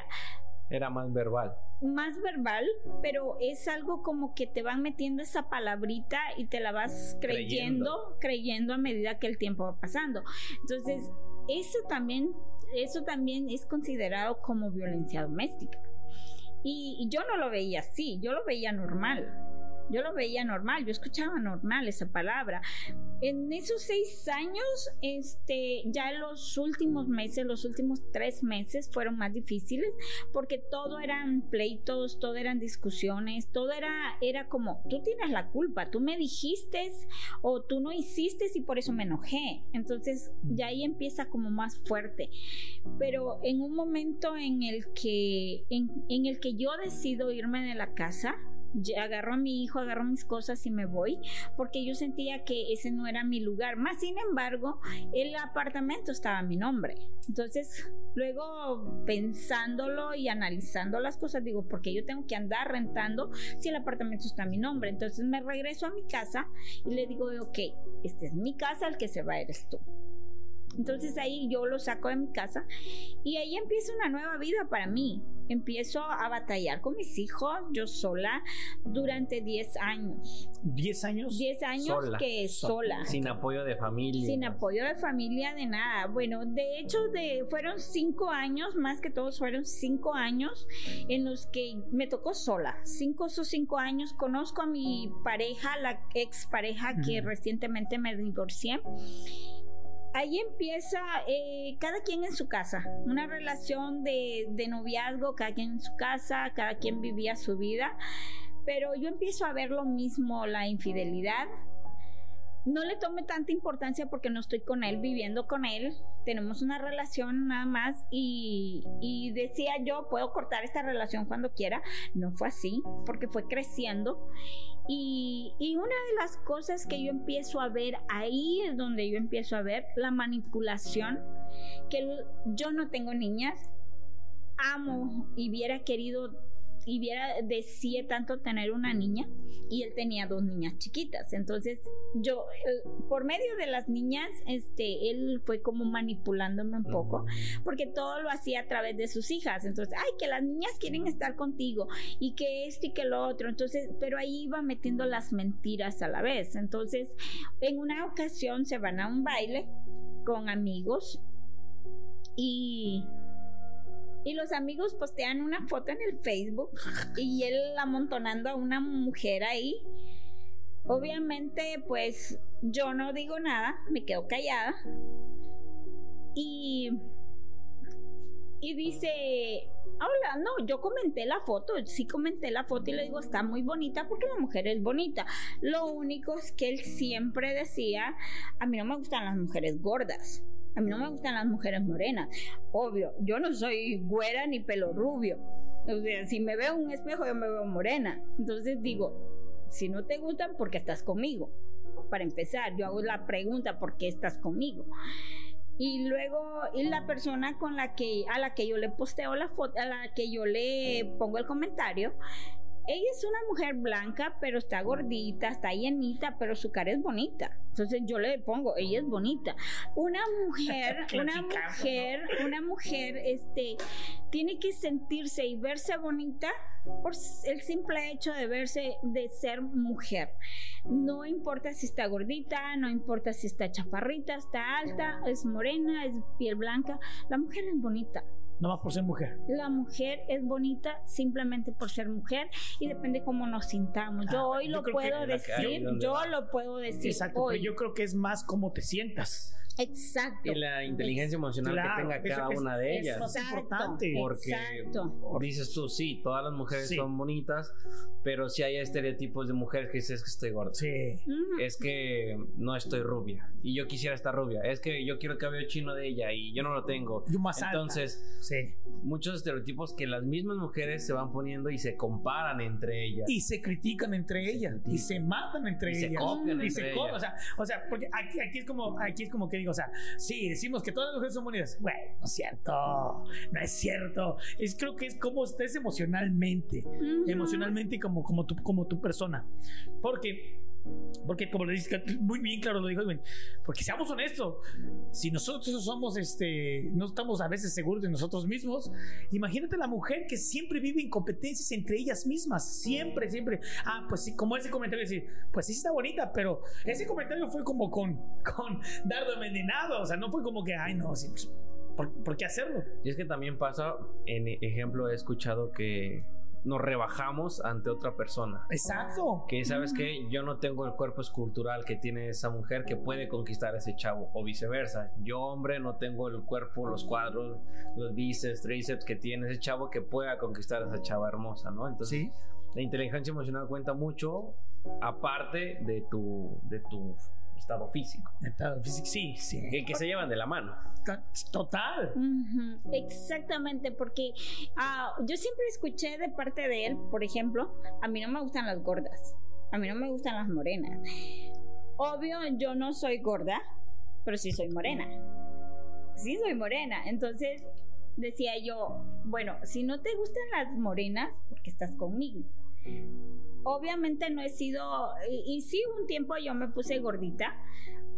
era más verbal. Más verbal, pero es algo como que te van metiendo esa palabrita y te la vas creyendo, creyendo, a medida que el tiempo va pasando. Entonces, eso también, eso también es considerado como violencia doméstica. Y, y yo no lo veía así, yo lo veía normal. Yo lo veía normal, yo escuchaba normal esa palabra. En esos seis años, este, ya los últimos meses, los últimos tres meses fueron más difíciles porque todo eran pleitos, todo eran discusiones, todo era, era como, tú tienes la culpa, tú me dijiste o tú no hiciste y por eso me enojé. Entonces ya ahí empieza como más fuerte. Pero en un momento en el que, en, en el que yo decido irme de la casa, agarro a mi hijo, agarro mis cosas y me voy, porque yo sentía que ese no era mi lugar. Más sin embargo, el apartamento estaba a mi nombre. Entonces, luego pensándolo y analizando las cosas, digo, porque yo tengo que andar rentando si el apartamento está a mi nombre. Entonces me regreso a mi casa y le digo, ok, esta es mi casa, el que se va eres tú. Entonces ahí yo lo saco de mi casa y ahí empieza una nueva vida para mí. Empiezo a batallar con mis hijos, yo sola, durante 10 años. ¿10 años? 10 años que sola. Sin apoyo de familia. Sin apoyo de familia, de nada. Bueno, de hecho, de, fueron 5 años, más que todos fueron 5 años en los que me tocó sola. 5 o 5 años. Conozco a mi pareja, la ex pareja que recientemente me divorcié ahí empieza eh, cada quien en su casa, una relación de, de, noviazgo, cada quien en su casa, cada quien vivía su vida, pero yo empiezo a ver lo mismo, la infidelidad, no le tome tanta importancia porque no estoy con él, viviendo con él. Tenemos una relación nada más y, decía yo, puedo cortar esta relación cuando quiera. No fue así porque fue creciendo. Y, y una de las cosas que yo empiezo a ver, ahí es donde yo empiezo a ver la manipulación, que yo no tengo niñas, amo y hubiera querido y viera, decía tanto tener una niña y él tenía dos niñas chiquitas. Entonces, yo, eh, por medio de las niñas, este, él fue como manipulándome un poco, porque todo lo hacía a través de sus hijas. Entonces, ay, que las niñas quieren estar contigo y que esto y que lo otro. Entonces, pero ahí iba metiendo las mentiras a la vez. Entonces, en una ocasión se van a un baile con amigos y y los amigos postean una foto en el Facebook y él amontonando a una mujer ahí. Obviamente, pues yo no digo nada, me quedo callada. Y, y dice, hola, no, yo comenté la foto, sí comenté la foto y le digo, está muy bonita porque la mujer es bonita. Lo único es que él siempre decía, a mí no me gustan las mujeres gordas. A mí no me gustan las mujeres morenas. Obvio, yo no soy güera ni pelo rubio. O sea, si me veo un espejo, yo me veo morena. Entonces digo, si no te gustan, ¿por qué estás conmigo? Para empezar, yo hago la pregunta, ¿por qué estás conmigo? y luego y la persona con la que a la que yo le posteo la foto a la que yo le pongo el comentario ella es una mujer blanca, pero está gordita, está llenita, pero su cara es bonita. Entonces yo le pongo, ella es bonita. Una mujer, una mujer, una mujer, este, tiene que sentirse y verse bonita por el simple hecho de verse, de ser mujer. No importa si está gordita, no importa si está chaparrita, está alta, es morena, es piel blanca. La mujer es bonita no más por ser mujer. La mujer es bonita simplemente por ser mujer y depende cómo nos sintamos. yo ah, hoy lo puedo decir, yo lo puedo decir. Exacto, hoy. pero yo creo que es más cómo te sientas. Exacto. Y la inteligencia emocional que tenga cada una de ellas. Es importante. Porque dices tú, sí, todas las mujeres son bonitas, pero si hay estereotipos de mujer que dices que estoy gorda. Sí. Es que no estoy rubia y yo quisiera estar rubia. Es que yo quiero el cabello chino de ella y yo no lo tengo. Yo más Entonces, sí. muchos estereotipos que las mismas mujeres se van poniendo y se comparan entre ellas. Y se critican entre ellas. Y se matan entre ellas. Se copian y se copian. O sea, o sea, porque aquí, aquí, es como, aquí es como que digo, o sea, sí, decimos que todas las mujeres son bonitas. Bueno, no es cierto. No es cierto. Es, creo que es como estés emocionalmente. Emocionalmente y como, como, tu, como tu persona. Porque porque como le dices, muy bien claro lo dijo porque seamos honestos, si nosotros somos, este, no estamos a veces seguros de nosotros mismos, imagínate la mujer que siempre vive incompetencias entre ellas mismas, siempre, siempre. Ah, pues sí, como ese comentario, decir, pues sí está bonita, pero ese comentario fue como con, con dardo envenenado, o sea, no fue como que, ay, no, sí, pues, ¿por, ¿por qué hacerlo? Y es que también pasa, en ejemplo, he escuchado que nos rebajamos ante otra persona. Exacto. Que sabes que yo no tengo el cuerpo escultural que tiene esa mujer que puede conquistar a ese chavo o viceversa. Yo hombre no tengo el cuerpo, los cuadros, los bíceps, tríceps que tiene ese chavo que pueda conquistar a esa chava hermosa, ¿no? Entonces, Sí. la inteligencia emocional cuenta mucho aparte de tu de tu estado físico, Sí, sí. que, que se llevan de la mano. Total. Exactamente, porque ah, yo siempre escuché de parte de él, por ejemplo, a mí no me gustan las gordas, a mí no me gustan las morenas. Obvio, yo no soy gorda, pero sí soy morena. Sí soy morena. Entonces decía yo, bueno, si no te gustan las morenas, porque estás conmigo. Obviamente no he sido, y, sí un tiempo yo me puse gordita,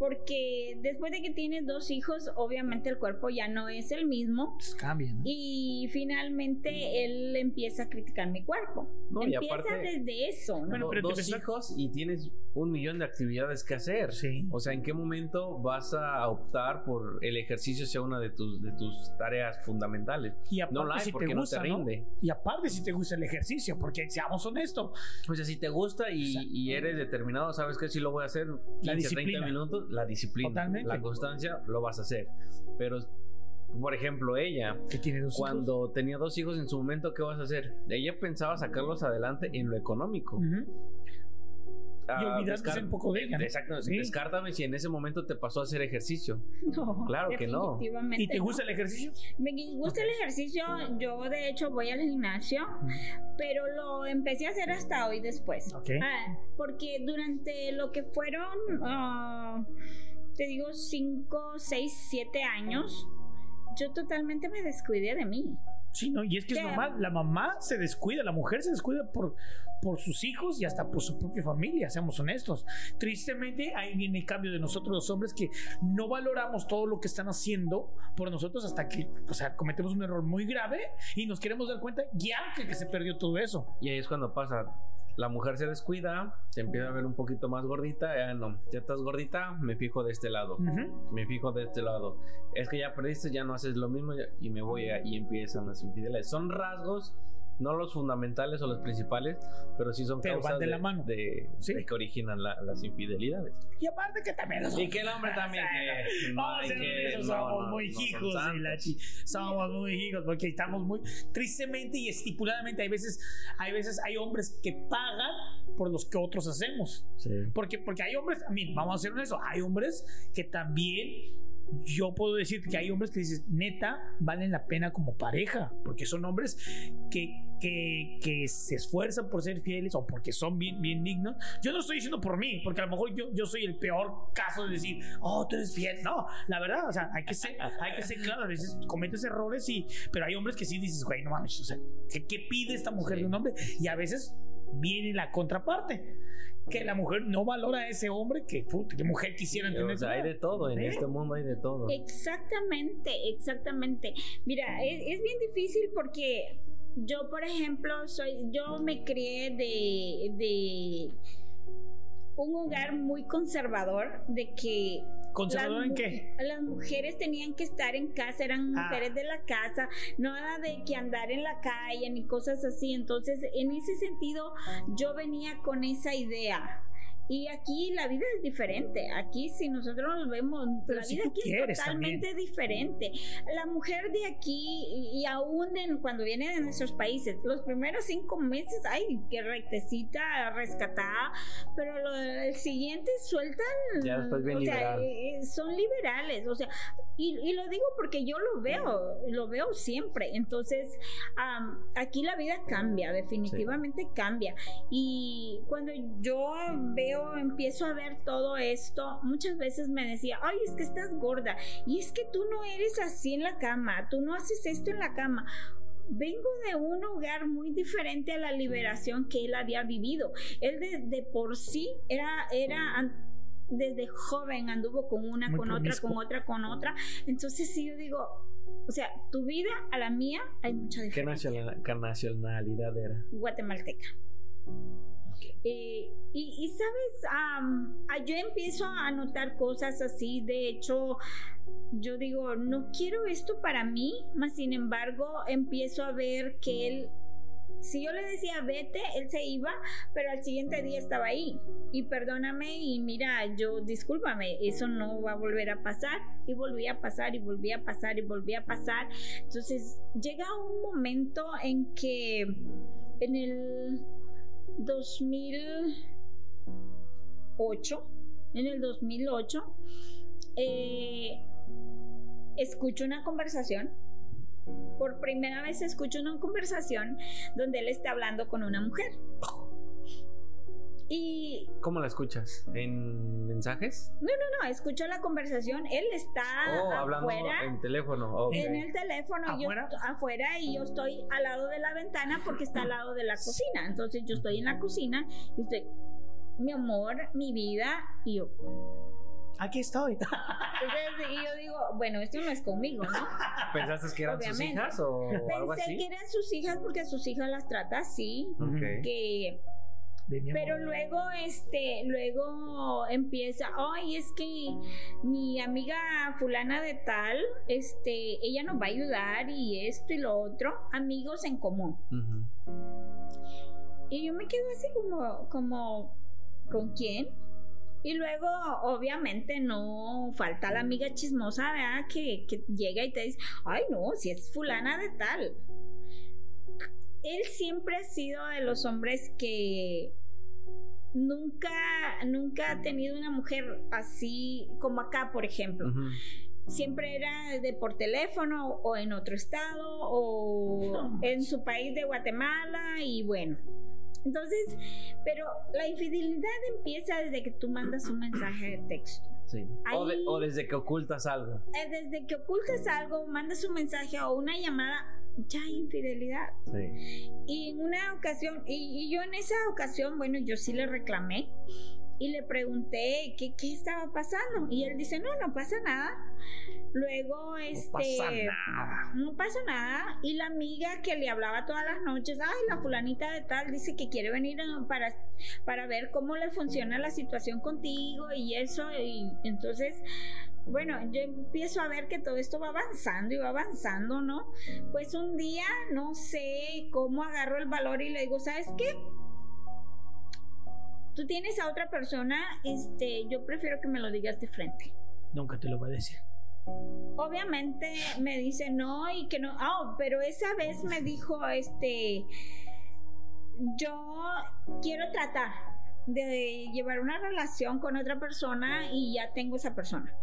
porque después de que tienes dos hijos, obviamente el cuerpo ya no es el mismo. Pues cambia, ¿no? Y finalmente él empieza a criticar mi cuerpo. No, y empieza aparte- desde eso. ¿no? Bueno, Do- pero dos pensás- hijos y tienes un millón de actividades que hacer. Sí. O sea, ¿en qué momento vas a optar por el ejercicio sea una de tus, de tus tareas fundamentales? Y aparte, No la hay si porque te no gusta, te rinde. Y aparte, si te gusta el ejercicio, porque seamos honestos, O sea, si te gusta y, y eres determinado, sabes que si lo voy a hacer 15, disciplina. 30 minutos, la disciplina, Totalmente. la constancia, lo vas a hacer. Pero, por ejemplo, ella, que tiene dos hijos. cuando tenía dos hijos en su momento, ¿qué vas a hacer? Ella pensaba sacarlos adelante en lo económico. Y olvidarse descar- un poco de ella. ¿no? Exacto, Sí. descártame si en ese momento te pasó a hacer ejercicio. No, Claro que no. definitivamente ¿Y te no. gusta el ejercicio? Me gusta el ejercicio, yo de hecho voy al gimnasio, pero lo empecé a hacer hasta hoy después. Ok. Ah, porque durante lo que fueron, ah, te digo, 5, 6, 7 años, yo totalmente me descuidé de mí. Sí, no, y es que es normal. La mamá se descuida, la mujer se descuida por, por sus hijos y hasta por su propia familia, seamos honestos. Tristemente, ahí viene el cambio de nosotros los hombres que no valoramos todo lo que están haciendo por nosotros hasta que, o sea, cometemos un error muy grave y nos queremos dar cuenta ya que, que se perdió todo eso. Y ahí es cuando pasa. La mujer se descuida, se empieza a ver un poquito más gordita. Ya no, ya estás gordita, me fijo de este lado. Me fijo de este lado. Es que ya perdiste, ya no haces lo mismo ya- y me voy a, y empiezan las infidelidades. Son rasgos, no los fundamentales o los principales, pero sí son Pero van causas de la mano. de- Sí. de que originan la- las infidelidades. Y aparte que también los Y que el hombre también que no Vamos a ser que- no, somos no, muy hijos de la somos muy hijos porque estamos muy tristemente y estipuladamente hay veces hay veces hay hombres que pagan por los que otros hacemos Sí. porque porque hay hombres a mí vamos a ser honestos hay hombres que también yo puedo decir que hay hombres que dices neta valen la pena como pareja porque son hombres que, que, que se esfuerzan por ser fieles o porque son bien, bien dignos yo no estoy diciendo por mí porque a lo mejor yo, yo soy el peor caso de decir oh tú eres fiel no la verdad o sea hay que ser hay que ser claro a veces cometes errores y pero hay hombres que sí dices güey no mames o sea ¿qué, qué pide esta mujer Sí. de un hombre? y a veces viene la contraparte que la mujer no valora a ese hombre que, puta, que mujer quisiera entender O sea, hay de todo, en ¿Eh? este mundo hay de todo. Exactamente, exactamente. Mira, es, es bien difícil porque yo, por ejemplo, soy, yo me crié de, de un hogar muy conservador, de que ¿Conservador las en qué? Las mujeres tenían que estar en casa, eran Ah. mujeres de la casa, nada de que andar en la calle ni cosas así. Entonces, en ese sentido, yo venía con esa idea. Y aquí la vida es diferente. Aquí si nosotros nos vemos, Pero la si vida aquí es totalmente también. diferente. La mujer de aquí y, y aún en- cuando viene de nuestros países, los primeros cinco meses, ay, qué rectecita, rescatada, pero lo- el siguiente sueltan. Ya después bien o sea, liberal. eh, eh, son liberales, o sea, y, y lo digo porque yo lo veo, lo veo siempre. Entonces, am, aquí la vida cambia, definitivamente cambia. Y cuando yo veo, empiezo a ver todo esto, muchas veces me decía, ay, es que estás gorda, y es que tú no eres así en la cama, tú no haces esto en la cama. Vengo de un hogar muy diferente a la liberación que él había vivido. Él de, de por sí era, era desde joven anduvo con una, Muy con otra, con otra, con otra. Entonces sí yo digo, o sea, tu vida a la mía hay mucha ¿Qué diferencia. qué nacionalidad era? Guatemalteca. Eh, y, sabes, ah, yo empiezo a notar cosas así, de hecho, yo digo, no quiero esto para mí, mas sin embargo empiezo a ver que él Si yo le decía vete, él se iba, pero al siguiente día estaba ahí. Y perdóname y mira, yo discúlpame, eso no va a volver a pasar. Y volvía a pasar y volvía a pasar y volvía a pasar. Entonces llega un momento en que en el 2008, en el 2008, eh, escucho una conversación. Por primera vez escucho una conversación donde él está hablando con una mujer. Y ¿Cómo la escuchas? ¿En mensajes? no, no, no, escucho la conversación. Él está oh, hablando afuera. en teléfono. En el teléfono, y yo ¿Afuera? afuera y yo estoy al lado de la ventana porque está al lado de la cocina. Entonces yo estoy en la cocina y estoy, mi amor, mi vida, y yo, Aquí estoy. entonces, y yo digo, bueno, esto no es conmigo, ¿no? ¿Pensaste que eran sus hijas o algo Pensé así? que eran sus hijas porque a sus hijas las trata así, Ok. que De mi amor. Pero luego, este, luego empieza, ay, es que mi amiga fulana de tal, este, ella nos va a ayudar y esto y lo otro, amigos en común. Y yo me quedo así como, como, ¿con quién? Y luego, obviamente, no falta la amiga chismosa, ¿verdad? Que, que llega y te dice, ay, no, si es fulana de tal. Él siempre ha sido de los hombres que nunca, nunca ha tenido una mujer así como acá, por ejemplo siempre era de por teléfono o en otro estado o en su país de Guatemala y bueno. Entonces, pero la infidelidad empieza desde que tú mandas un mensaje de texto. Sí. O, de- Ahí- o desde que ocultas algo. Eh, Desde que ocultas algo, mandas un mensaje o una llamada, ya hay infidelidad. Sí. Y en una ocasión, y, y yo en esa ocasión, bueno, yo sí le reclamé y le pregunté qué, qué estaba pasando. Y él dice, no, no pasa nada. Luego, este... pasa nada. No pasa nada. Y la amiga que le hablaba todas las noches, ay, la fulanita de tal, dice que quiere venir eh, para, para ver cómo le funciona la situación contigo y eso. Y entonces, bueno, yo empiezo a ver que todo esto va avanzando y va avanzando, ¿no? Pues un día, no sé cómo agarro el valor y le digo, ¿sabes qué? Tú tienes a otra persona, este, yo prefiero que me lo digas de frente. Nunca te lo voy a decir. Obviamente me dice no y que no. Ah, pero esa vez me dijo, este, yo quiero tratar de llevar una relación con otra persona y ya tengo esa persona.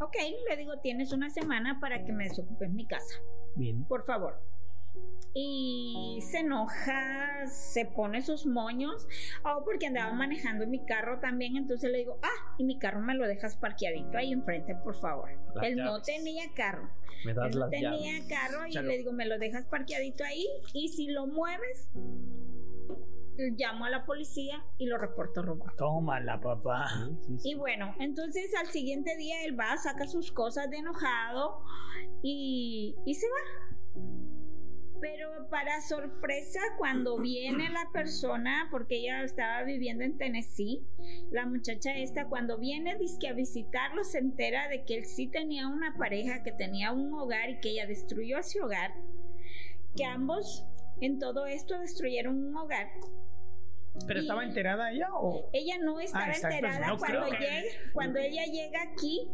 Ok, le digo, tienes una semana para que me desocupes mi casa, Bien. por favor. Y se enoja, se pone sus moños, o porque andaba manejando mi carro también, entonces le digo, ah, y mi carro me lo dejas parqueadito ahí enfrente, por favor. Las Él no tenía carro. Me das Él no las tenía llaves. carro y Chalo. le digo, me lo dejas parqueadito ahí y si lo mueves, llamo a la policía y lo reporto robado. Tómala, papá. Sí, sí, sí. Y bueno, entonces al siguiente día él va, saca sus cosas de enojado y, y se va. Pero para sorpresa, cuando viene la persona, porque ella estaba viviendo en Tennessee, la muchacha esta, cuando viene dizque a visitarlo, se entera de que él sí tenía una pareja, que tenía un hogar y que ella destruyó ese hogar, que ambos en todo esto destruyeron un hogar. ¿Pero Y- estaba enterada ella o...? Ella no estaba Ah, exacto, enterada no llega, cuando ella llega aquí.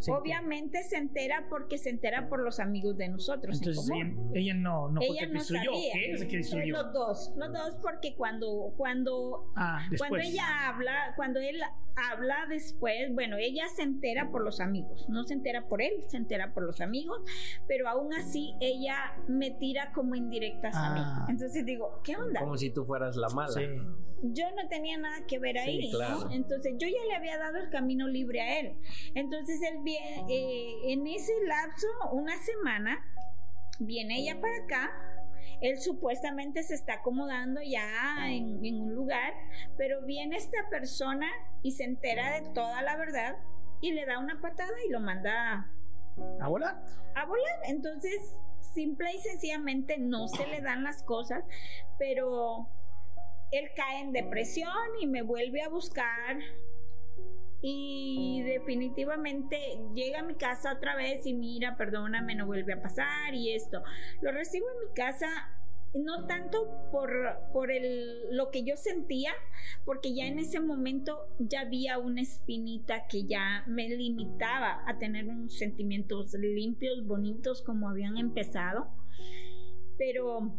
Sí, Obviamente se entera porque se entera por los amigos de nosotros. en Entonces ella, común. ella no, no fue Ella que no sabía. ¿Qué es que destruyó? Los dos, los dos porque cuando cuando Ah, cuando ella habla, cuando él habla después, bueno, ella se entera por los amigos, no se entera por él, se entera por los amigos, pero aún así ella me tira como indirectas a Ah. mí. Entonces digo, ¿qué onda? Como si tú fueras la mala. Sí. yo no tenía nada que ver Sí, ahí, claro. ¿no? Entonces yo ya le había dado el camino libre a él. Entonces él viene, eh, en ese lapso, una semana, viene ella para acá. Él supuestamente se está acomodando ya en, en un lugar, pero viene esta persona y se entera de toda la verdad y le da una patada y lo manda ¿A volar? a volar. Entonces, simple y sencillamente no se le dan las cosas, pero él cae en depresión y me vuelve a buscar. Y definitivamente llega a mi casa otra vez y mira, perdóname, no vuelve a pasar y esto. Lo recibo en mi casa no tanto por, por el, lo que yo sentía, porque ya en ese momento ya había una espinita que ya me limitaba a tener unos sentimientos limpios, bonitos, como habían empezado. Pero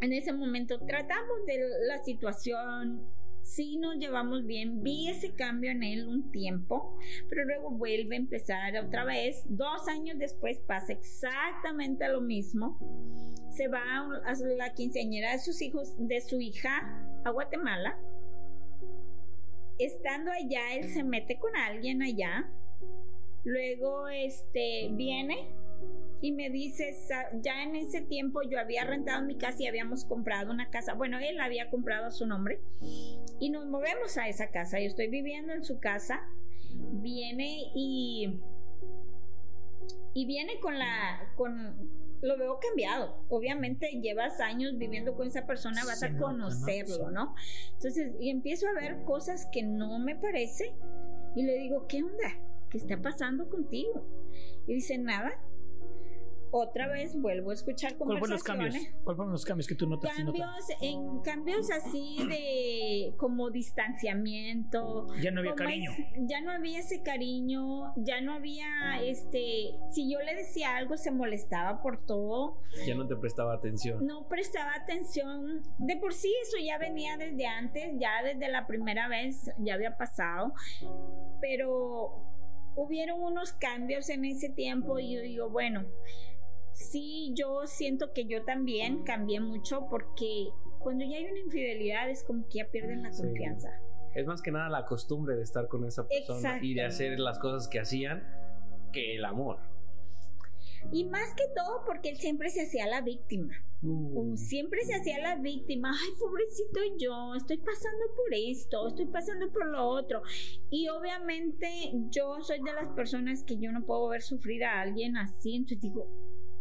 en ese momento tratamos de la situación, sí nos llevamos bien, vi ese cambio en él un tiempo, pero luego vuelve a empezar otra vez. Dos años después pasa exactamente lo mismo. Se va a la quinceañera de sus hijos, de su hija, a Guatemala. Estando allá, él se mete con alguien allá. Luego, este, viene y me dice, ya en ese tiempo yo había rentado mi casa y habíamos comprado una casa. Bueno, él había comprado a su nombre y nos movemos a esa casa. Yo estoy viviendo en su casa. Viene y y viene con la con lo veo cambiado. Obviamente llevas años viviendo con esa persona, vas a conocerlo, ¿no? Entonces, y empiezo a ver cosas que no me parece y le digo, ¿qué onda? ¿Qué está pasando contigo? Y dice, nada, otra vez vuelvo a escuchar ¿Cuáles fueron los cambios? ¿Cuáles fueron los cambios que tú notas? Cambios, en cambios así de como distanciamiento. Ya no había cariño. ya no había ese cariño, ya no había este, si yo le decía algo se molestaba por todo. Ya no te prestaba atención. No prestaba atención. De por sí eso ya venía desde antes, ya desde la primera vez ya había pasado, pero hubieron unos cambios en ese tiempo y yo digo, bueno, sí, yo siento que yo también cambié mucho porque cuando ya hay una infidelidad es como que ya pierden la confianza. Es más que nada la costumbre de estar con esa persona y de hacer las cosas que hacían que el amor. Y más que todo porque él siempre se hacía la víctima. Uh. Siempre se hacía la víctima. Ay, pobrecito yo, estoy pasando por esto, estoy pasando por lo otro. Y obviamente yo soy de las personas que yo no puedo ver sufrir a alguien así. Entonces digo,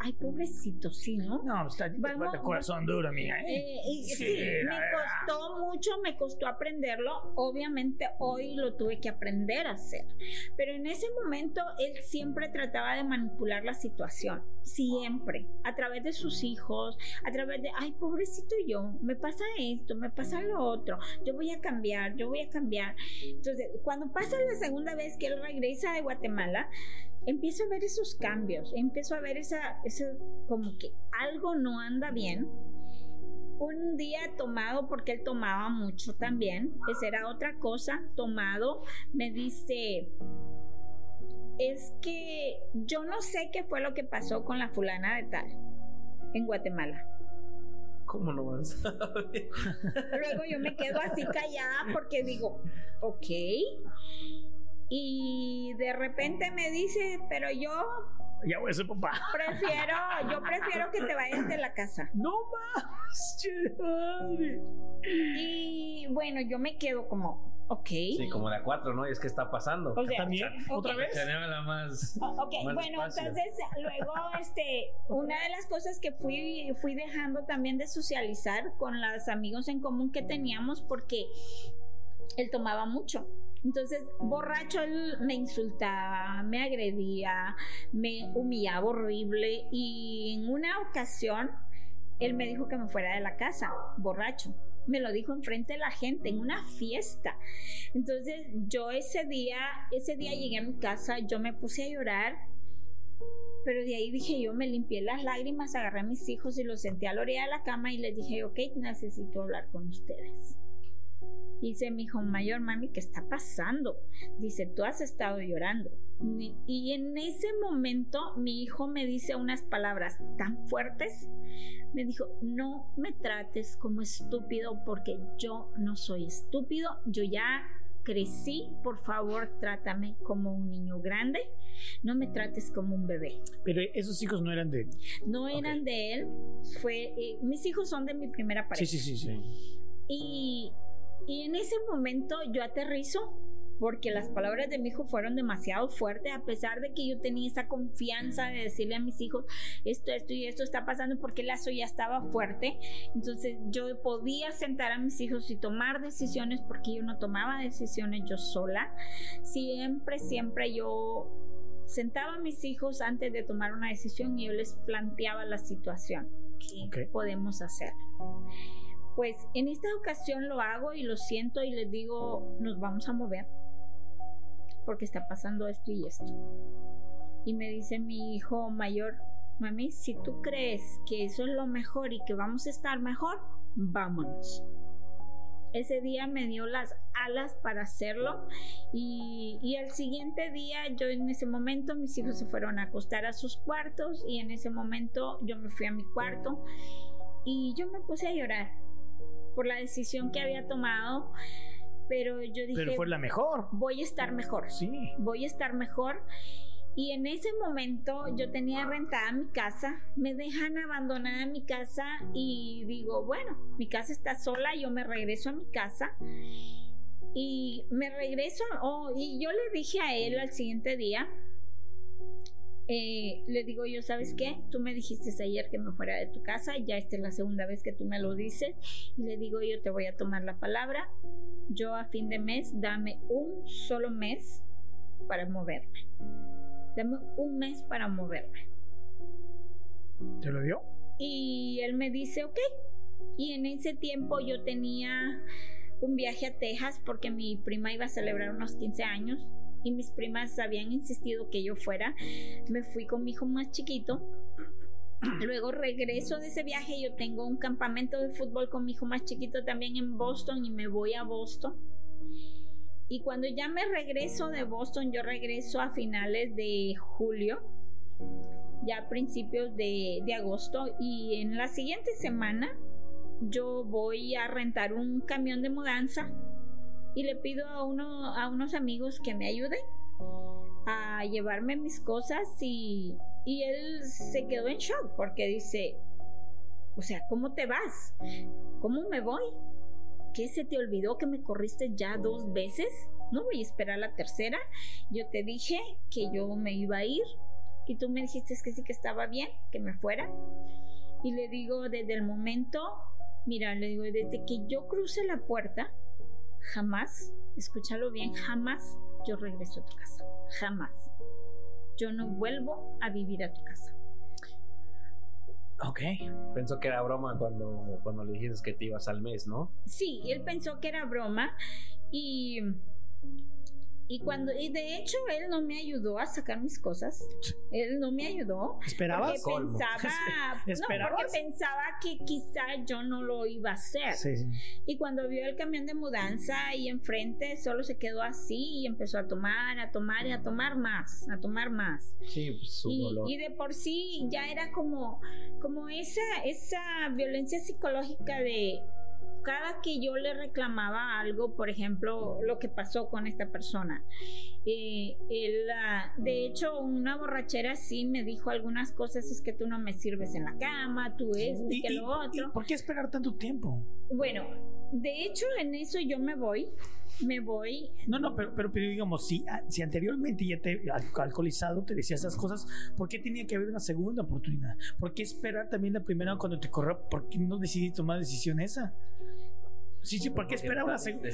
ay, pobrecito, sí, ¿no? No, está Vamos, corazón duro, mía. ¿eh? Eh, sí, me costó mucho, me costó aprenderlo. Obviamente hoy lo tuve que aprender a hacer. Pero en ese momento él siempre trataba de manipular la situación. Siempre. A través de sus hijos, a través de, ay, pobrecito yo, me pasa esto, me pasa lo otro. Yo voy a cambiar, yo voy a cambiar. Entonces, cuando pasa la segunda vez que él regresa de Guatemala, empiezo a ver esos cambios, empiezo a ver esa, esa como que algo no anda bien. Un día tomado, porque él tomaba mucho también, esa era otra cosa, tomado, me dice, es que yo no sé qué fue lo que pasó con la fulana de tal en Guatemala. ¿Cómo no vas a Luego yo me quedo así callada porque digo, ok, y de repente me dice, pero yo ya voy a ser papá. Prefiero, yo prefiero que te vayas de la casa. No más, madre. Y bueno, yo me quedo como, ok. Sí, como la cuatro, ¿no? Y es que está pasando. O sea, También, otra vez. La más, ok, bueno, entonces luego, este, una de las cosas que fui, fui dejando también de socializar con los amigos en común que teníamos porque él tomaba mucho. Entonces, borracho, él me insultaba, me agredía, me humillaba horrible y en una ocasión él me dijo que me fuera de la casa, borracho. Me lo dijo enfrente de la gente, en una fiesta. Entonces, yo ese día, ese día llegué a mi casa, yo me puse a llorar pero de ahí dije yo, me limpié las lágrimas, agarré a mis hijos y los senté a la orilla de la cama y les dije, ok, necesito hablar con ustedes. Dice mi hijo mayor, mami, ¿qué está pasando? Dice, tú has estado llorando. Y en ese momento mi hijo me dice unas palabras tan fuertes. Me dijo, no me trates como estúpido porque yo no soy estúpido. Yo ya crecí, por favor, trátame como un niño grande, no me trates como un bebé. Pero esos hijos no eran de él. No eran de él, fue, eh, mis hijos son de mi primera pareja. Sí, sí, sí, sí. Y y en ese momento yo aterrizo porque las palabras de mi hijo fueron demasiado fuertes, a pesar de que yo tenía esa confianza de decirle a mis hijos esto, esto y esto está pasando, porque el lazo ya estaba fuerte. Entonces yo podía sentar a mis hijos y tomar decisiones, porque yo no tomaba decisiones yo sola. Siempre, siempre yo sentaba a mis hijos antes de tomar una decisión y yo les planteaba la situación Ok. podemos hacer. Pues en esta ocasión lo hago y lo siento y les digo, nos vamos a mover porque está pasando esto y esto. Y me dice mi hijo mayor, mami, si tú crees que eso es lo mejor y que vamos a estar mejor, vámonos. Ese día me dio las alas para hacerlo y, y el siguiente día yo en ese momento mis hijos se fueron a acostar a sus cuartos y en ese momento yo me fui a mi cuarto y yo me puse a llorar por la decisión que había tomado, pero yo dije, Pero fue la mejor. voy a estar mejor Sí. voy a estar mejor. Y en ese momento yo tenía rentada mi casa, me dejan abandonada mi casa y digo, bueno, mi casa está sola, yo me regreso a mi casa y me regreso, oh, y yo le dije a él al siguiente día, eh, le digo yo, ¿sabes qué? Tú me dijiste ayer que me fuera de tu casa, ya esta es la segunda vez que tú me lo dices, y le digo yo te voy a tomar la palabra, yo a fin de mes, dame un solo mes para moverme. Dame un mes para moverme. ¿Te lo dio? Y él me dice, ok. Y en ese tiempo yo tenía un viaje a Texas porque mi prima iba a celebrar unos 15 años y mis primas habían insistido que yo fuera. Me fui con mi hijo más chiquito. Luego regreso de ese viaje, yo tengo un campamento de fútbol con mi hijo más chiquito también en Boston y me voy a Boston. Y cuando ya me regreso de Boston, yo regreso a finales de julio, ya a principios de, de agosto, y en la siguiente semana yo voy a rentar un camión de mudanza y le pido a, uno, a unos amigos que me ayuden a llevarme mis cosas y, y él se quedó en shock porque dice, o sea, ¿cómo te vas? ¿Cómo me voy? ¿Qué se te olvidó que me corriste ya dos veces? No voy a esperar la tercera. Yo te dije que yo me iba a ir y tú me dijiste que sí que estaba bien, que me fuera. Y le digo desde el momento, mira, le digo, desde que yo cruce la puerta, jamás, escúchalo bien, jamás yo regreso a tu casa. Jamás. Yo no vuelvo a vivir a tu casa. Ok. Pensó que era broma cuando, cuando le dijiste que te ibas al mes, ¿no? Sí, él pensó que era broma y y cuando y de hecho él no me ayudó a sacar mis cosas. Él no me ayudó porque ¿Esperabas? Colmo. pensaba, no, ¿Esperabas? porque pensaba que quizá yo no lo iba a hacer. Sí, sí. Y cuando vio el camión de mudanza ahí enfrente, solo se quedó así y empezó a tomar, a tomar y a tomar más, a tomar más. Sí, pues su Y, dolor. y de por sí ya era como, como esa, esa violencia psicológica de cada que yo le reclamaba algo, por ejemplo, lo que pasó con esta persona. eh, él, ah, de hecho, una borrachera sí me dijo algunas cosas, es que tú no me sirves en la cama, tú esto y, ¿Y, que lo otro. por qué esperar tanto tiempo? Bueno, de hecho en eso yo me voy, me voy. No, no, pero, pero, pero digamos, si, ah, si anteriormente ya te al- alcoholizado te decía esas cosas, ¿por qué tenía que haber una segunda oportunidad? ¿Por qué esperar también la primera cuando te corrió? ¿Por qué no decidí tomar decisión esa? Sí, sí, ¿por qué Porque esperar una segunda?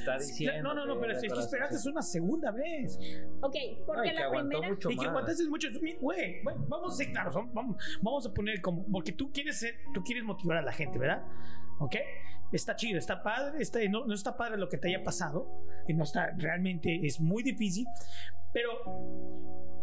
No, no, no, pero es que esperaste situación. una segunda vez. Ok, porque Ay, que la aguantó primera... mucho Y que más. aguantaste mucho. Güey, vamos a ser claros. Vamos, vamos a poner como. Porque tú quieres ser, tú quieres motivar a la gente, ¿verdad? ¿Ok? Está chido, está padre, está, no, no está padre lo que te haya pasado. No está, realmente es muy difícil. Pero.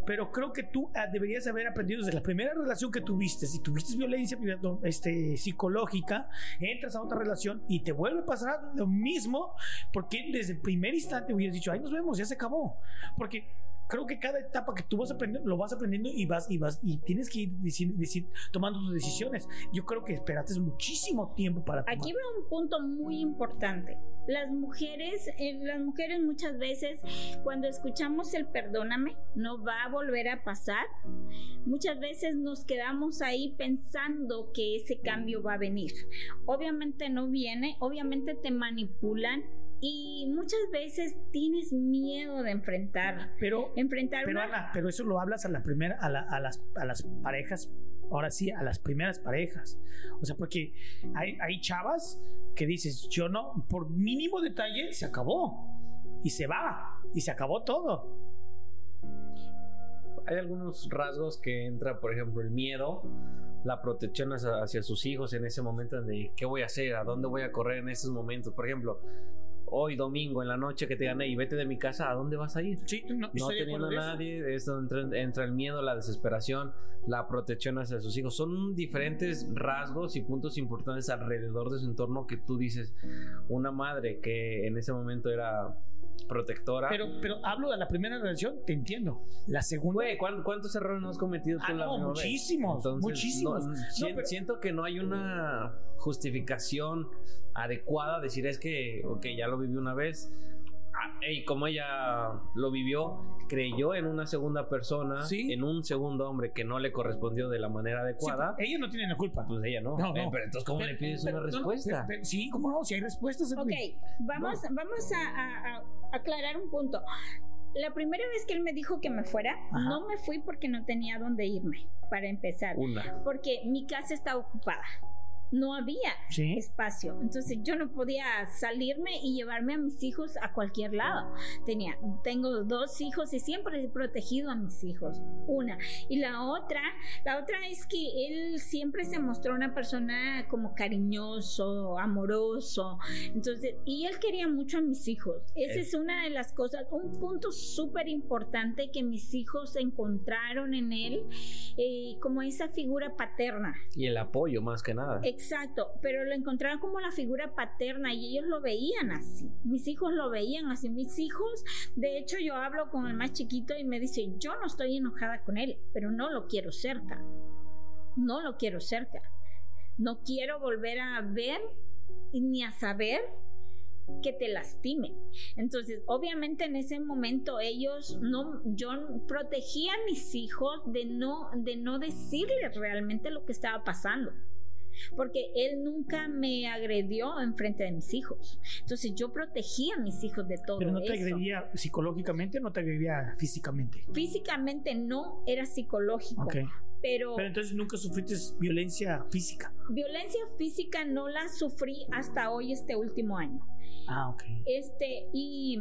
Pero creo que tú ah, deberías haber aprendido desde la primera relación que tuviste. Si tuviste violencia este, psicológica, entras a otra relación y te vuelve a pasar lo mismo, porque desde el primer instante hubieras dicho, ahí nos vemos, ya se acabó. Porque creo que cada etapa que tú vas aprendiendo, lo vas aprendiendo y vas y vas y tienes que ir deci- deci- tomando tus decisiones. Yo creo que esperaste muchísimo tiempo para tomar. Aquí va un punto muy importante. Las mujeres, eh, las mujeres muchas veces cuando escuchamos el perdóname, no va a volver a pasar. Muchas veces nos quedamos ahí pensando que ese cambio va a venir. Obviamente no viene, obviamente te manipulan y muchas veces tienes miedo de enfrentar, Pero, enfrentar pero una- Ana, pero eso lo hablas a la primera, a, la- a las, a las parejas, ahora sí, a las primeras parejas. O sea, porque hay, hay chavas que dices, yo no, por mínimo detalle se acabó y se va y se acabó todo. Hay algunos rasgos que entra, por ejemplo, el miedo. la protección hacia, hacia sus hijos en ese momento de qué voy a hacer, a dónde voy a correr en esos momentos. Por ejemplo, hoy domingo en la noche que te gané y vete de mi casa, ¿a dónde vas a ir? Sí, no, No teniendo a eso. nadie, es donde entra, entra el miedo, la desesperación, la protección hacia sus hijos. Son diferentes rasgos y puntos importantes alrededor de su entorno que tú dices, una madre que en ese momento era protectora. Pero, pero hablo de la primera relación, te entiendo. La segunda. Güey, ¿cuán- ¿cuántos errores no has cometido tú Ah, la no, muchísimos, muchísimos. no, No, si- pero- Siento que no hay una justificación adecuada. Decir es que, ok, ya lo viví una vez. Ah, y como ella lo vivió, creyó en una segunda persona, Sí. en un segundo hombre que no le correspondió de la manera Sí, adecuada. ellos no tienen la culpa. Pues ella no. No, no. Eh, pero entonces, ¿cómo Pero- le pides pero- una no, no, respuesta? pero- sí, cómo no, si hay respuestas. Ok, vamos, vamos a, a- a aclarar un punto. La primera vez que él me dijo que me fuera, Ajá. no me fui porque no tenía dónde irme, para empezar. Una. Porque mi casa estaba ocupada. No había Sí. espacio. Entonces yo no podía salirme y llevarme a mis hijos a cualquier lado. Tenía, tengo dos hijos y siempre he protegido a mis hijos. Una. Y la otra, la otra es que él siempre se mostró una persona como cariñoso, amoroso. Entonces, y él quería mucho a mis hijos. Esa Eh. es una de las cosas, un punto súper importante que mis hijos encontraron en él, eh, como esa figura paterna. Y el apoyo, más que nada. Exacto, pero lo encontraron como la figura paterna y ellos lo veían así. Mis hijos lo veían así. Mis hijos, de hecho, yo hablo con el más chiquito y me dice, yo no estoy enojada con él, pero no lo quiero cerca. No lo quiero cerca. No quiero volver a ver ni a saber que te lastime. Entonces, obviamente en ese momento ellos no, yo protegía a mis hijos de no, de no decirles realmente lo que estaba pasando porque él nunca me agredió en frente de mis hijos. Entonces yo protegía a mis hijos de todo Pero no te eso. agredía psicológicamente, no te agredía físicamente. Físicamente no era psicológico, Ok. pero, Pero entonces nunca sufriste violencia física. violencia física no la sufrí hasta hoy este último año. Ah, ok. Este y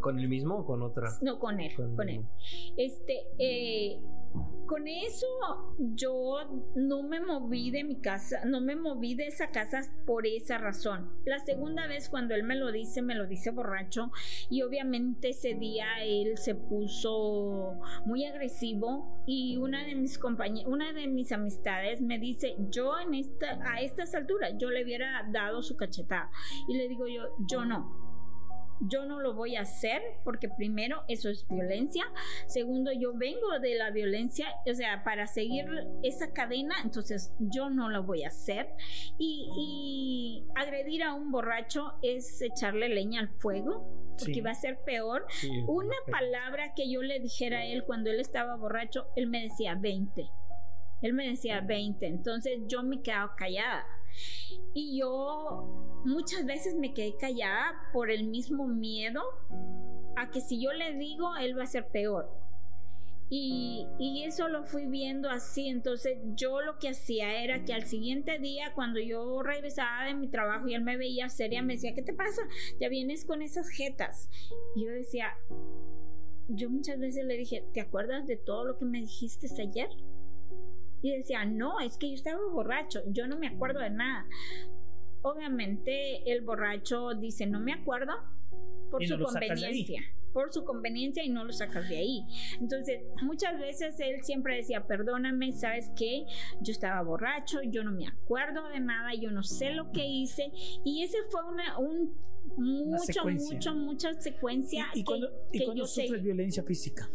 ¿Con el mismo o con otra? no con él, Con- con él. Este eh, con eso yo no me moví de mi casa, no me moví de esa casa por esa razón. La segunda vez cuando él me lo dice, me lo dice borracho y obviamente ese día él se puso muy agresivo y una de mis una de mis amistades me dice, yo en esta, a estas alturas yo le hubiera dado su cachetada y le digo yo, yo no. Yo no lo voy a hacer porque primero eso es violencia, segundo yo vengo de la violencia, o sea, para seguir esa cadena, entonces yo no lo voy a hacer y, y agredir a un borracho es echarle leña al fuego porque Sí. va a ser peor Sí. una palabra que yo le dijera a él cuando él estaba borracho, él me decía 20. Él me decía 20. Entonces yo me quedaba callada. Y yo muchas veces me quedé callada por el mismo miedo a que si yo le digo, él va a ser peor. Y, y eso lo fui viendo así. Entonces yo lo que hacía era que al siguiente día, cuando yo regresaba de mi trabajo y él me veía seria, me decía, ¿qué te pasa? Ya vienes con esas jetas. Y yo decía, yo muchas veces le dije, ¿te acuerdas de todo lo que me dijiste ayer? Y decía, no, es que yo estaba borracho, yo no me acuerdo de nada. Obviamente el borracho dice, no me acuerdo por no su conveniencia, por su conveniencia y no lo sacas de ahí. Entonces, muchas veces él siempre decía, perdóname, ¿sabes qué? Yo estaba borracho, yo no me acuerdo de nada, yo no sé lo que hice. Y ese fue una, un, mucho, secuencia. mucho, mucha secuencia. ¿Y, y que- cuando, y que cuando sufres violencia física?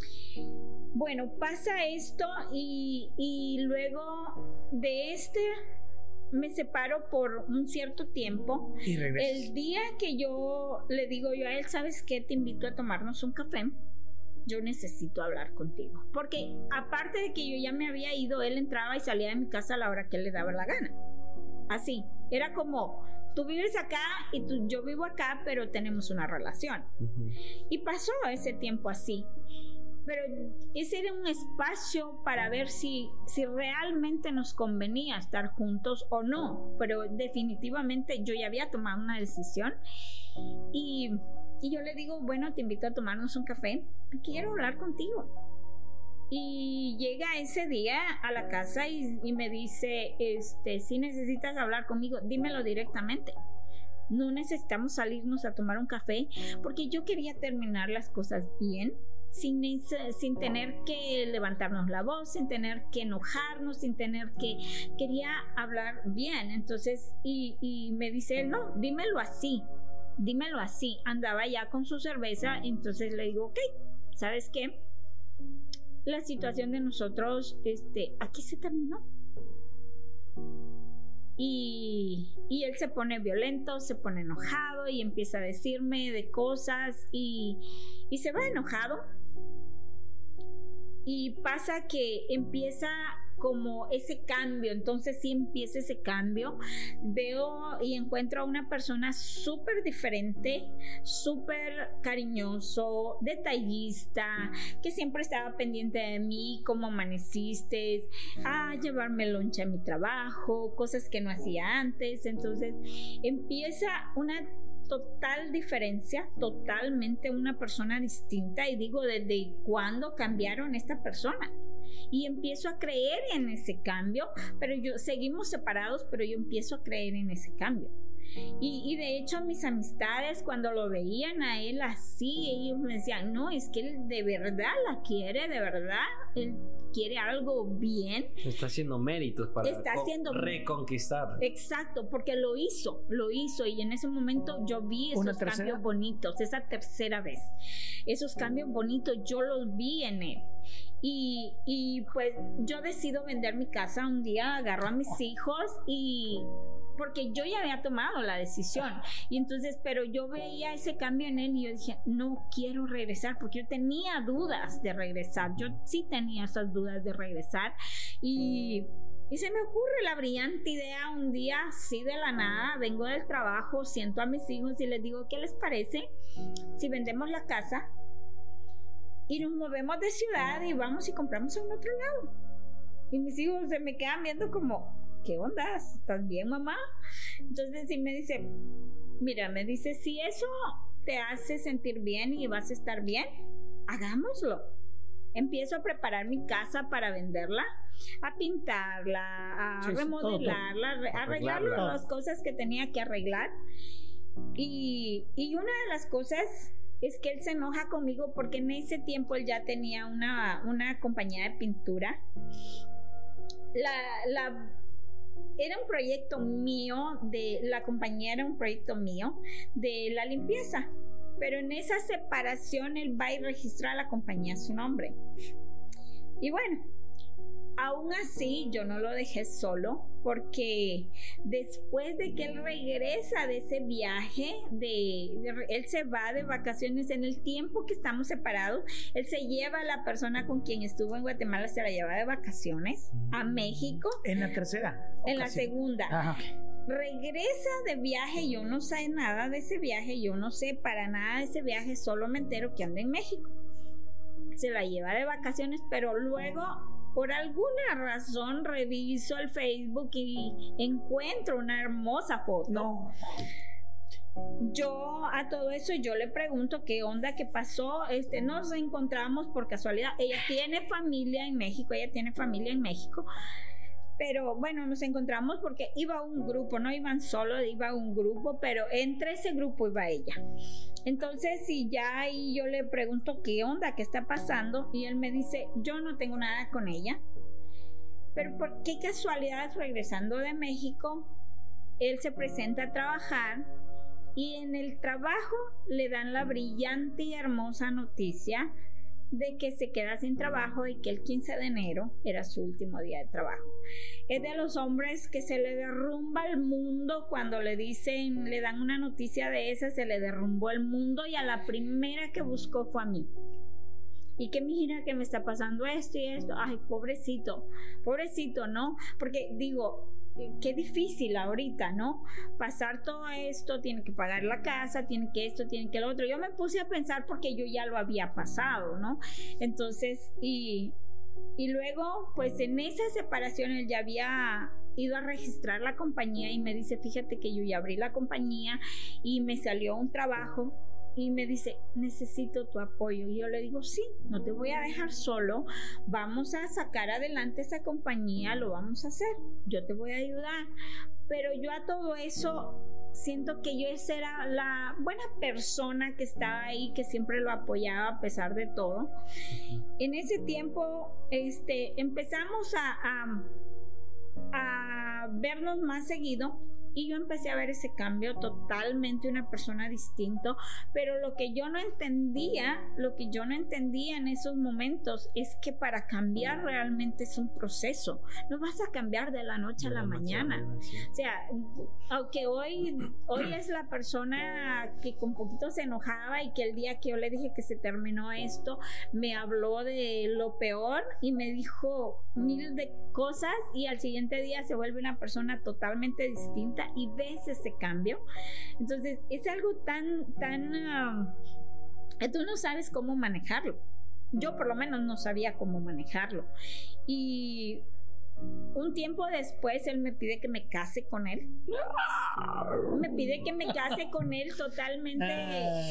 Bueno, pasa esto y, y luego de este me separo por un cierto tiempo. Y. El día que yo le digo yo a él, ¿sabes qué? Te invito a tomarnos un café. Yo necesito hablar contigo. Porque aparte de que yo ya me había ido, él entraba y salía de mi casa a la hora que él le daba la gana. Así. Era como, tú vives acá y tú, yo vivo acá, pero tenemos una relación. Y pasó ese tiempo así. Pero ese era un espacio para ver si, si realmente nos convenía estar juntos o no. Pero definitivamente yo ya había tomado una decisión. Y, y yo le digo, bueno, te invito a tomarnos un café. Quiero hablar contigo. y llega ese día a la casa y, y me dice, este, si necesitas hablar conmigo, dímelo directamente. No necesitamos salirnos a tomar un café porque yo quería terminar las cosas bien sin, sin tener que levantarnos la voz, sin tener que enojarnos, sin tener que... Quería hablar bien. Entonces, y, y me dice, él, no, dímelo así, dímelo así. Andaba ya con su cerveza, entonces le digo, ok, ¿sabes qué? La situación de nosotros, este, aquí se terminó. Y, y él se pone violento, se pone enojado y empieza a decirme de cosas y, y se va enojado. Y pasa que empieza como ese cambio, entonces sí empieza ese cambio. Veo y encuentro a una persona súper diferente, súper cariñoso, detallista, que siempre estaba pendiente de mí, cómo amaneciste, a llevarme lonche a mi trabajo, cosas que no hacía antes. Entonces empieza una total diferencia, totalmente una persona distinta y digo, ¿desde cuándo cambiaron esta persona? Y empiezo a creer en ese cambio, pero yo seguimos separados, pero yo empiezo a creer en ese cambio. Y, y, de hecho mis amistades cuando lo veían a él así, ellos me decían, no, es que él de verdad la quiere, de verdad, él quiere algo bien. Está haciendo méritos para Está haciendo reconquistar. Exacto, porque lo hizo, lo hizo y en ese momento yo vi esos cambios bonitos, esa tercera vez. Esos cambios bonitos yo los vi en él. Y, y pues yo decido vender mi casa un día, agarro a mis hijos y porque yo ya había tomado la decisión. Y entonces, pero yo veía ese cambio en él y yo dije, no quiero regresar, porque yo tenía dudas de regresar. Yo sí tenía esas dudas de regresar. Y, y se me ocurre la brillante idea un día, así de la nada, vengo del trabajo, siento a mis hijos y les digo, ¿qué les parece si vendemos la casa? Y nos movemos de ciudad y vamos y compramos en otro lado. Y mis hijos se me quedan viendo como, ¿qué onda? ¿Estás bien, mamá? Entonces sí me dice, mira, me dice, si eso te hace sentir bien y vas a estar bien, hagámoslo. Empiezo a preparar mi casa para venderla, a pintarla, a sí, remodelarla, todo, todo. a arreglar las cosas que tenía que arreglar. Y, y una de las cosas es que él se enoja conmigo porque en ese tiempo él ya tenía una, una compañía de pintura. La, la era un proyecto mío de la compañía era un proyecto mío de la limpieza pero en esa separación él va y registra la compañía a su nombre. Y bueno aún así yo no lo dejé solo porque después de que él regresa de ese viaje de, de, él se va de vacaciones en el tiempo que estamos separados él se lleva a la persona con quien estuvo en Guatemala se la lleva de vacaciones a México. En la tercera en la segunda. Okay regresa de viaje, yo no sé nada de ese viaje, yo no sé para nada de ese viaje, solo me entero que anda en México. Se la lleva de vacaciones, pero luego, por alguna razón, reviso el Facebook y encuentro una hermosa foto. No. Yo a todo eso yo le pregunto qué onda, qué pasó. Este, nos encontramos por casualidad. Ella tiene familia en México, ella tiene familia en México pero bueno, nos encontramos porque iba un grupo, no iban solo, iba un grupo, pero entre ese grupo iba ella. Entonces, si ya ahí yo le pregunto qué onda, qué está pasando, y él me dice, yo no tengo nada con ella, pero por qué casualidad, regresando de México, él se presenta a trabajar y en el trabajo le dan la brillante y hermosa noticia de que se queda sin trabajo y que el 15 de enero era su último día de trabajo. Es de los hombres que se le derrumba el mundo cuando le dicen, le dan una noticia de esa, se le derrumbó el mundo y a la primera que buscó fue a mí. Y que mira que me está pasando esto y esto. Ay, pobrecito, pobrecito, ¿no? Porque digo, qué difícil ahorita, ¿no? Pasar todo esto, tiene que pagar la casa, tiene que esto, tiene que lo otro. Yo me puse a pensar porque yo ya lo había pasado, ¿no? Entonces, y, y luego, pues en esa separación él ya había ido a registrar la compañía y me dice, fíjate que yo ya abrí la compañía y me salió un trabajo y me dice, necesito tu apoyo. Y yo le digo, sí, no te voy a dejar solo, vamos a sacar adelante esa compañía, lo vamos a hacer, yo te voy a ayudar. Pero yo a todo eso siento que yo esa era la buena persona que estaba ahí, que siempre lo apoyaba a pesar de todo. En ese tiempo, este, empezamos a, a, a vernos más seguido y yo empecé a ver ese cambio totalmente una persona distinto, pero lo que yo no entendía, lo que yo no entendía en esos momentos es que para cambiar realmente es un proceso, no vas a cambiar de la noche a la, mañana. O sea, aunque hoy hoy es la persona que con poquito se enojaba y que el día que yo le dije que se terminó esto, me habló de lo peor y me dijo mil de cosas y al siguiente día se vuelve una persona totalmente distinta y ves ese cambio. Entonces, es algo tan, tan... Ah, tú no sabes cómo manejarlo. Yo por lo menos no sabía cómo manejarlo. Y un tiempo después él me pide que me case con él. Me pide que me case con él totalmente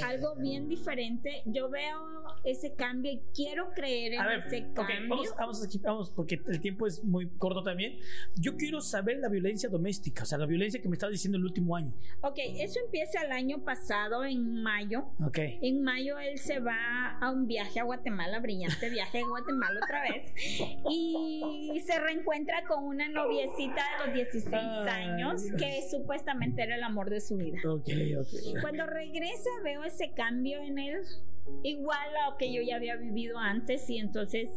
algo bien diferente. Yo veo ese cambio y quiero creer en A ver, ese ok, cambio. vamos, vamos aquí, vamos, porque el tiempo es muy corto también. Yo quiero saber la violencia doméstica, o sea, la violencia que me estaba diciendo el último año. Ok, eso empieza el año pasado, en mayo. Ok. En mayo él se va a un viaje a Guatemala, brillante viaje a Guatemala otra vez, y se reencuentra con una noviecita de los 16 Ay, años que supuestamente era el amor de su vida. Ok, ok. Cuando regresa veo ese cambio en él, igual a lo que yo ya había vivido antes y entonces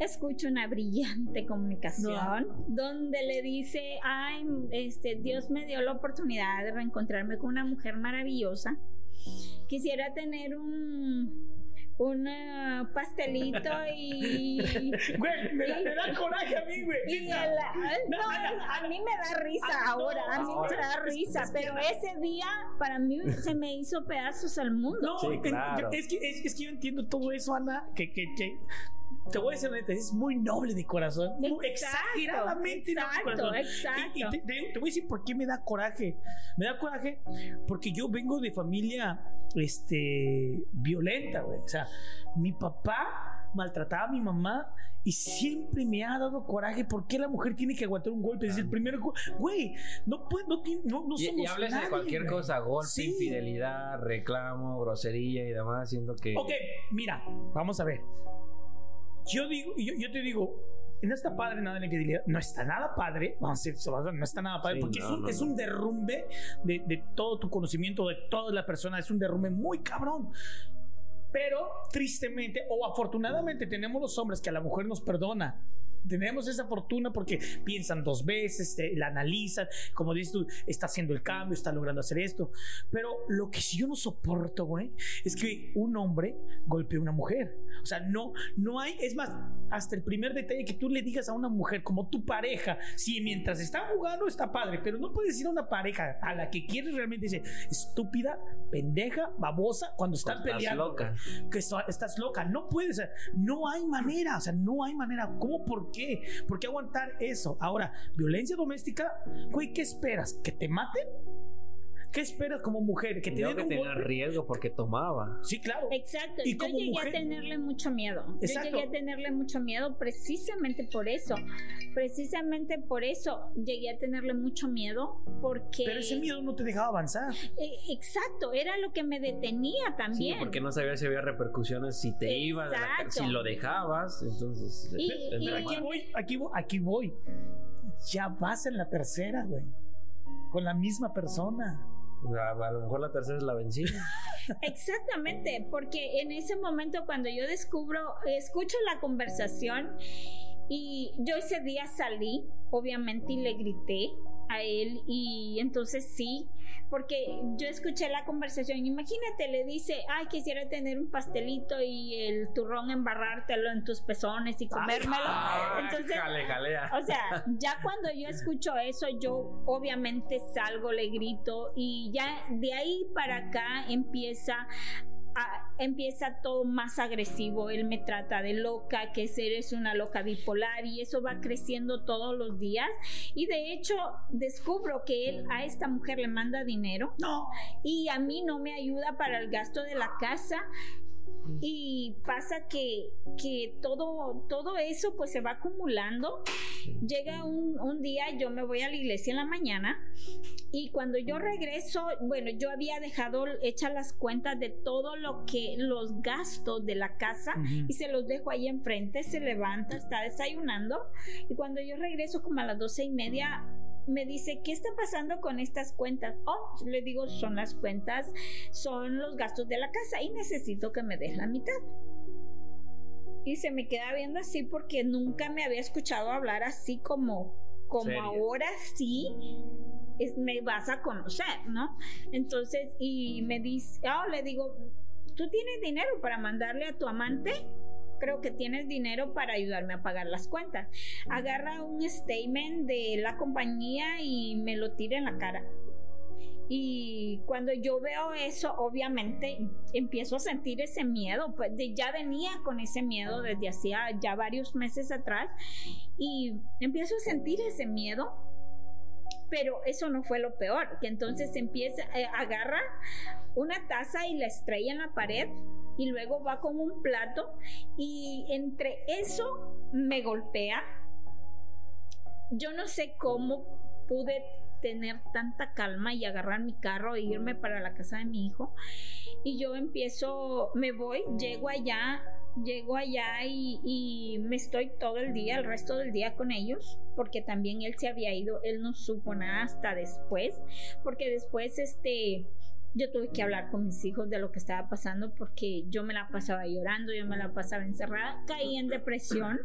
escucho una brillante comunicación donde le dice, ay, este, Dios me dio la oportunidad de reencontrarme con una mujer maravillosa. Quisiera tener un un pastelito y Güey, me, da- me da coraje a mí, güey. y el- ah, No, no, no, no. a mí me da risa Ah, no, ahora, a mí me da risa, pero ese día para mí se me hizo pedazos al mundo. No, Sí, en- claro. yo- es, que, es, es que yo entiendo todo eso, Ana, que, que, que te voy a decir neta, es muy noble de corazón, muy Exacto, exageradamente noble de exacto, corazón. exacto. Y, y te, te- te voy a decir por qué me da coraje. Me da coraje porque yo vengo de familia este, violenta, güey. O sea, mi papá maltrataba a mi mamá y siempre me ha dado coraje. ¿Por qué la mujer tiene que aguantar un golpe? Desde el primer go- güey, no puede, no, tiene- no, no Y, somos y hables nadie, de cualquier güey. cosa, golpe, Sí. infidelidad, reclamo, grosería y demás, siento que... Ok, mira, vamos a ver. Yo digo, yo, yo te digo, no está padre nada la infidelidad. No está nada padre. Vamos a decir, no está nada padre Sí, porque es, no, un, no, es un derrumbe de, de todo tu conocimiento, de toda la persona. Es un derrumbe muy cabrón. Pero tristemente o afortunadamente tenemos los hombres que a la mujer nos perdona. Tenemos esa fortuna porque piensan dos veces, te- la analizan, como dices tú, está haciendo el cambio, está logrando hacer esto. Pero lo que sí yo no soporto, güey, es que un hombre golpee a una mujer. O sea, no, no hay, es más, hasta el primer detalle que tú le digas a una mujer como tu pareja, si mientras están jugando está padre, pero no puedes decir a una pareja a la que quieres realmente decir estúpida, pendeja, babosa, cuando están Estás peleando loca. que estás loca. No puedes, no hay manera, o sea, no hay manera. ¿Cómo? ¿Por qué? ¿Por qué aguantar eso? Ahora, violencia doméstica, güey, ¿qué esperas? ¿Que te maten? ¿Qué esperas como mujer? ¿Que te luego den que un tenía golpe? riesgo porque tomaba. Sí, claro. Exacto, Y yo llegué mujer- a tenerle mucho miedo. Exacto. Yo llegué a tenerle mucho miedo precisamente por eso. Precisamente por eso llegué a tenerle mucho miedo porque... Pero ese miedo no te dejaba avanzar. Eh, Exacto, era lo que me detenía Sí, también. porque no sabía si había repercusiones si te ibas, si lo dejabas, entonces... Y- aquí voy, aquí voy, aquí voy. Ya vas en la tercera, güey. Con la misma persona. A, lo mejor la tercera es la vencida. Exactamente, porque en ese momento cuando yo descubro, escucho la conversación y yo ese día salí, obviamente, y le grité a él y entonces sí, porque yo escuché la conversación, imagínate, le dice, ay, quisiera tener un pastelito y el turrón embarrártelo en tus pezones y comérmelo. Entonces, jale, o sea, ya cuando yo escucho eso, yo obviamente salgo, le grito y ya de ahí para acá empieza empieza todo más agresivo. Él me trata de loca, que eres una loca bipolar y eso va creciendo todos los días. Y de hecho descubro que él a esta mujer le manda dinero No. y a mí no me ayuda para el gasto de la casa y pasa que, que todo, todo eso pues se va acumulando. Llega un, un día, yo me voy a la iglesia en la mañana y cuando yo regreso, bueno, yo había dejado hechas las cuentas de todo lo que los gastos de la casa y se los dejo ahí enfrente, se levanta, está desayunando y cuando yo regreso como a las doce y media me dice, ¿qué está pasando con estas cuentas? Oh, le digo, son las cuentas, son los gastos de la casa y necesito que me des la mitad. Y se me queda viendo así porque nunca me había escuchado hablar así como, como ahora sí es- me vas a conocer, ¿no? Entonces, y me dice, oh, le digo, ¿tú tienes dinero para mandarle a tu amante? Creo que tienes dinero para ayudarme a pagar las cuentas. Agarra un statement de la compañía y me lo tira en la cara. Y cuando yo veo eso, obviamente empiezo a sentir ese miedo, pues de- ya venía con ese miedo desde hacía ya varios meses atrás y empiezo a sentir ese miedo, pero eso no fue lo peor, que entonces empieza, eh, agarra una taza y la estrella en la pared y luego va con un plato y entre eso me golpea. Yo no sé cómo pude tener tanta calma y agarrar mi carro e irme para la casa de mi hijo. Y yo empiezo, me voy, llego allá, llego allá y, y me estoy todo el día, el resto del día con ellos, porque también él se había ido, él no supo nada hasta después, porque después este yo tuve que hablar con mis hijos de lo que estaba pasando porque yo me la pasaba llorando, yo me la pasaba encerrada, caí en depresión,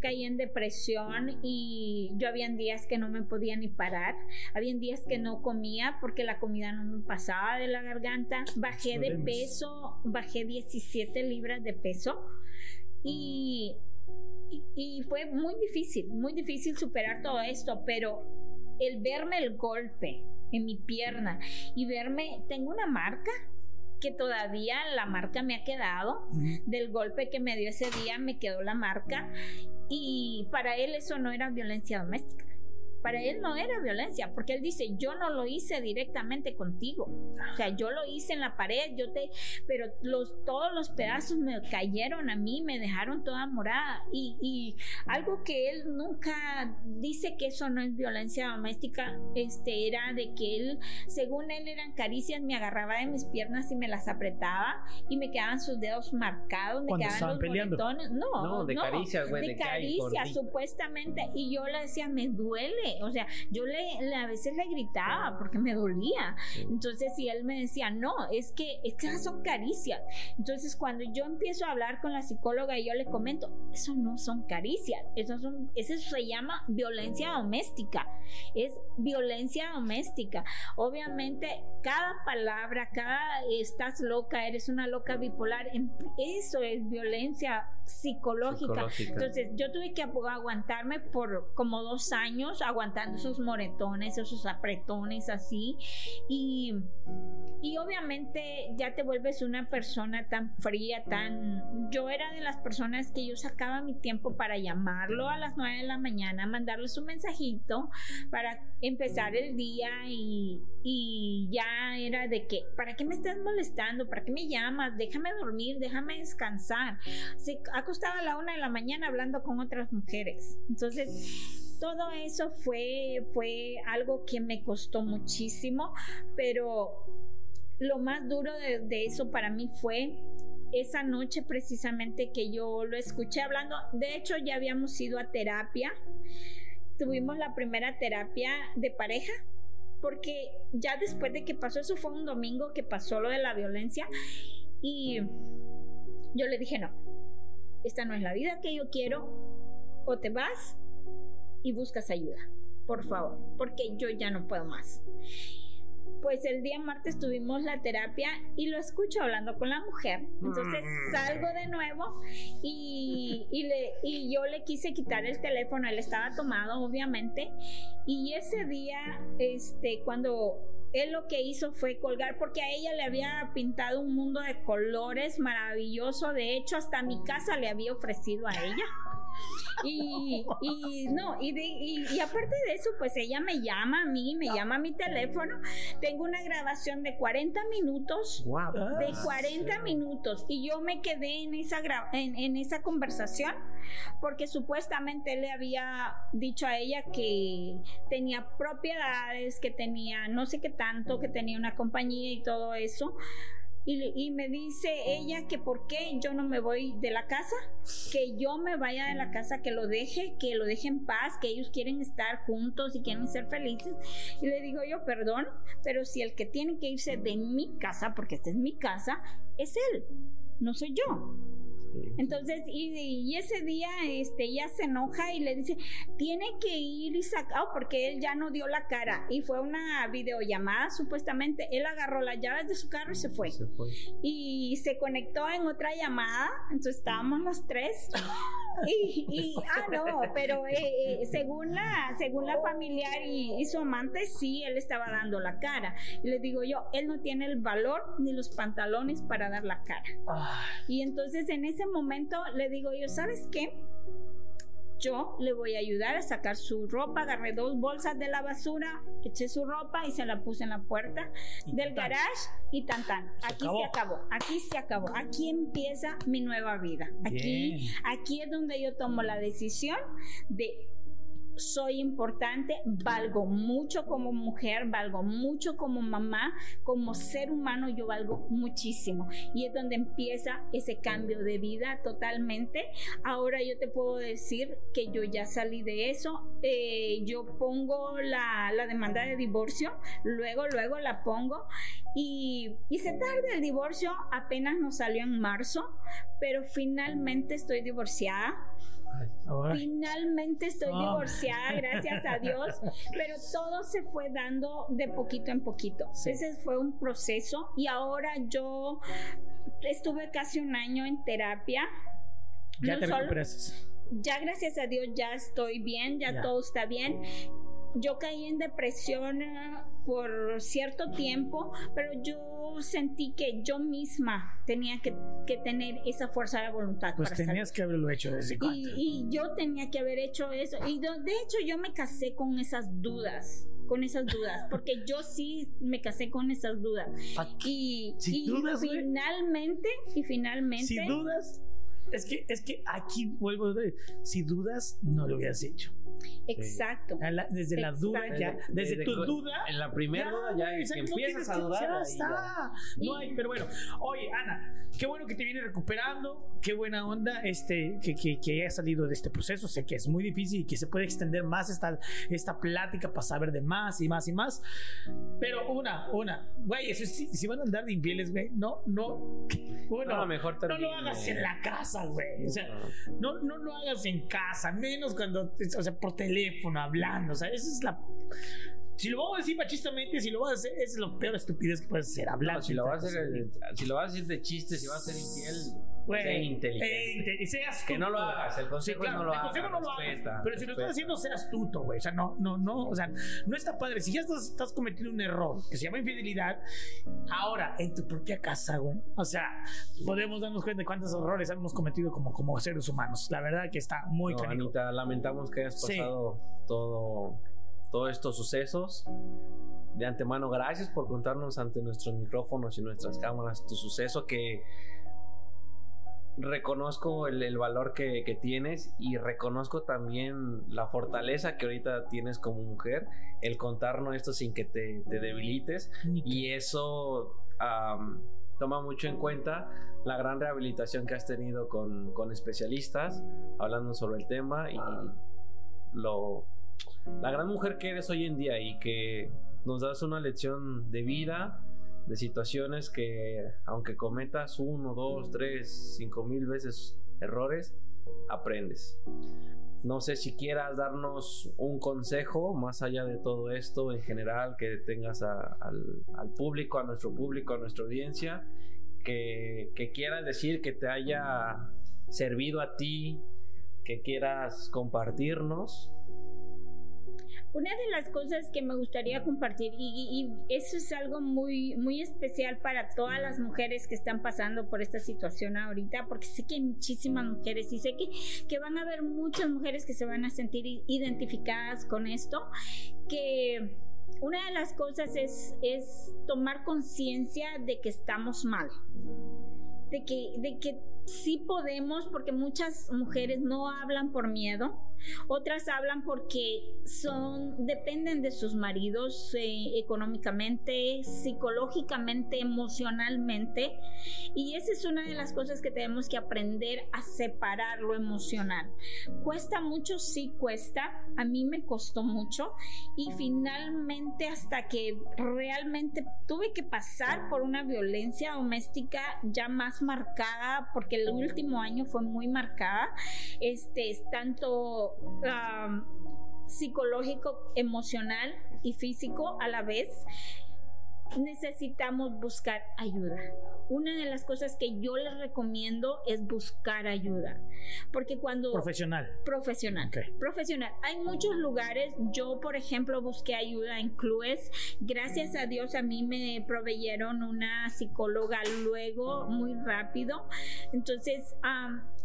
caí en depresión y yo habían días que no me podía ni parar, habían días que no comía porque la comida no me pasaba de la garganta, bajé de peso, bajé 17 libras de peso y, y, y fue muy difícil, muy difícil superar todo esto, pero el verme el golpe en mi pierna y verme, tengo una marca que todavía la marca me ha quedado, del golpe que me dio ese día me quedó la marca y para él eso no era violencia doméstica. Para él no era violencia, porque él dice, yo no lo hice directamente contigo. O sea, yo lo hice en la pared, yo te, pero los, todos los pedazos me cayeron a mí, me dejaron toda morada. Y, y algo que él nunca dice que eso no es violencia doméstica, este era de que él, según él eran caricias, me agarraba de mis piernas y me las apretaba y me quedaban sus dedos marcados, me Cuando quedaban estaban los peleando. moretones. No, No, de caricias, güey, de de caricias, supuestamente. Y yo le decía, me duele. O sea, yo le, le- a veces le gritaba porque me dolía. Entonces, si él me decía, no, es que, es que esas son caricias. Entonces, cuando yo empiezo a hablar con la psicóloga y yo le comento, eso no son caricias, eso, son, eso se llama violencia doméstica, es violencia doméstica. Obviamente, cada palabra, cada estás loca, eres una loca bipolar, em- eso es violencia psicológica. Psicológica. Entonces yo tuve que agu- aguantarme por como dos años aguantando esos moretones, esos apretones así. Y, y obviamente ya te vuelves una persona tan fría, tan... Yo era de las personas que yo sacaba mi tiempo para llamarlo a las 9 de la mañana, mandarles un mensajito para empezar el día y, y ya era de que, ¿para qué me estás molestando? ¿Para qué me llamas? Déjame dormir, déjame descansar se acostaba a la una de la mañana hablando con otras mujeres. Entonces, todo eso fue, fue algo que me costó muchísimo, pero lo más duro de, de eso para mí fue esa noche precisamente que yo lo escuché hablando. De hecho, ya habíamos ido a terapia. Tuvimos la primera terapia de pareja porque ya después de que pasó eso fue un domingo que pasó lo de la violencia y yo le dije no, esta no es la vida que yo quiero, o te vas y buscas ayuda, por favor, porque yo ya no puedo más. Pues el día martes tuvimos la terapia y lo escucho hablando con la mujer. Entonces salgo de nuevo y, y, le, y yo le quise quitar el teléfono, él estaba tomado obviamente. Y ese día, este, cuando él lo que hizo fue colgar, porque a ella le había pintado un mundo de colores maravilloso. De hecho, hasta mi casa le había ofrecido a ella. Y, y no, y, de, y, y aparte de eso, pues ella me llama a mí, me llama a mi teléfono. Tengo una grabación de 40 minutos Wow. de 40 minutos y yo me quedé en esa gra- en, en esa conversación porque supuestamente le había dicho a ella que tenía propiedades, que tenía no sé qué tanto, que tenía una compañía y todo eso. Y, me dice ella que por qué yo no me voy de la casa, que yo me vaya de la casa, que lo deje, que lo deje en paz, que ellos quieren estar juntos y quieren ser felices. Y le digo yo, perdón, pero si el que tiene que irse de mi casa, porque esta es mi casa, es él, no soy yo. Entonces, y, y ese día, este, ella se enoja y le dice, tiene que ir y sacar, oh, porque él ya no dio la cara. Y fue una videollamada, supuestamente. Él agarró las llaves de su carro y se fue. Se fue. Y se conectó en otra llamada, entonces estábamos los tres. Y, y- ah, no, pero eh, eh, según, la, según la familiar y, y su amante, sí, él estaba dando la cara. Y le digo yo, él no tiene el valor ni los pantalones para dar la cara. Y entonces en ese momento le digo yo, ¿sabes qué? Yo le voy a ayudar a sacar su ropa, agarré dos bolsas de la basura, eché su ropa y se la puse en la puerta Y del tan, garage y tan tan. Se Aquí acabó. se acabó, aquí se acabó, aquí empieza mi nueva vida. Aquí, aquí es donde yo tomo la decisión de soy importante, valgo mucho como mujer, valgo mucho como mamá, como ser humano yo valgo muchísimo. Y es donde empieza ese cambio de vida totalmente. Ahora yo te puedo decir que yo ya salí de eso. Eh, yo pongo la, la demanda de divorcio, luego, luego la pongo. Y, y se tarda el divorcio, apenas nos salió en marzo, pero finalmente estoy divorciada. Finalmente estoy divorciada, gracias a Dios, pero todo se fue dando de poquito en poquito. Sí. Ese fue un proceso y ahora yo estuve casi un año en terapia. ya No te solo- ya gracias a Dios ya estoy bien, ya, Ya. todo está bien. Yo caí en depresión eh, por cierto tiempo, pero yo sentí que yo misma tenía que, que tener esa fuerza de voluntad. Pues para salir. tenías que haberlo hecho desde cuando. Y, y yo tenía que haber hecho eso. Y de hecho yo me casé con esas dudas, con esas dudas, porque yo sí me casé con esas dudas. Y, y dudas, finalmente, y finalmente, Si dudas, es que, es que aquí vuelvo a decir, si dudas, no lo hubieras hecho. Exacto. La- desde la duda, Exacto. ya, desde, Desde tu duda. En la primera duda ya sea, que no empiezas a dudar. Ya ya. está. No hay, pero bueno. Oye, Ana, qué bueno que te vienes recuperando. Qué buena onda este, que, que, que hayas salido de este proceso. Sé que es muy difícil y que se puede extender más esta, esta plática para saber de más y más y más. Pero una, una, güey, eso sí, si van a andar de infieles, güey, no, no. Uno, No, mejor no lo hagas en la casa, güey. O sea, No. no, no lo hagas en casa, menos cuando, o sea, por teléfono, hablando. O sea, esa es la. Si lo vamos a decir machistamente, si lo vas a hacer, es lo peor estupidez que puedes hacer, hablar. No, si lo vas a hacer, eh, si lo vas a decir de chiste, si vas a ser infiel, Güey, sé inteligente. eh, seas que no lo astuto. hagas. El Sí, consejo claro, no lo hagas. no lo hagas. Pero si lo estás haciendo, seas tuto, güey. O sea, no, no, no. O sea, no está padre. Si ya estás, estás cometiendo un error que se llama infidelidad, ahora en tu propia casa, güey. O sea, podemos darnos cuenta de cuántos errores hemos cometido como, como seres humanos. La verdad que está muy No. Anita, lamentamos que hayas Sí. pasado todo, todos estos sucesos. De antemano, gracias por contarnos ante nuestros micrófonos y nuestras cámaras tu suceso que reconozco el, el valor que, que tienes y reconozco también la fortaleza que ahorita tienes como mujer, el contarnos esto sin que te, te debilites y eso am, toma mucho en cuenta la gran rehabilitación que has tenido con, con especialistas hablando sobre el tema y lo la gran mujer que eres hoy en día y que nos das una lección de vida de situaciones que aunque cometas uno, dos, tres, cinco mil veces errores, aprendes. No sé si quieras darnos un consejo más allá de todo esto en general que tengas al público, a nuestro público, a nuestra audiencia, que, que quieras decir que te haya servido a ti, que quieras compartirnos. Una de las cosas que me gustaría compartir, y, eso es algo muy, muy especial para todas las mujeres que están pasando por esta situación ahorita, porque sé que hay muchísimas mujeres y sé que, que van a haber muchas mujeres que se van a sentir identificadas con esto, que una de las cosas es, es tomar conciencia de que estamos mal de que, de que sí podemos, porque muchas mujeres no hablan por miedo, otras hablan porque son, dependen de sus maridos eh, económicamente, psicológicamente, emocionalmente, y esa es una de las cosas que tenemos que aprender a separar lo emocional. Cuesta mucho, sí cuesta, a mí me costó mucho, y finalmente hasta que realmente tuve que pasar por una violencia doméstica ya más marcada, porque el último año fue muy marcada, este, es tanto um, psicológico, emocional y físico a la vez, necesitamos buscar ayuda. Una de las cosas que yo les recomiendo es buscar ayuda, porque cuando Profesional. profesional. Profesional. Hay muchos lugares. Yo, por ejemplo, busqué ayuda en clubes. Gracias a Dios a mí me proveyeron una psicóloga luego, muy rápido. Entonces,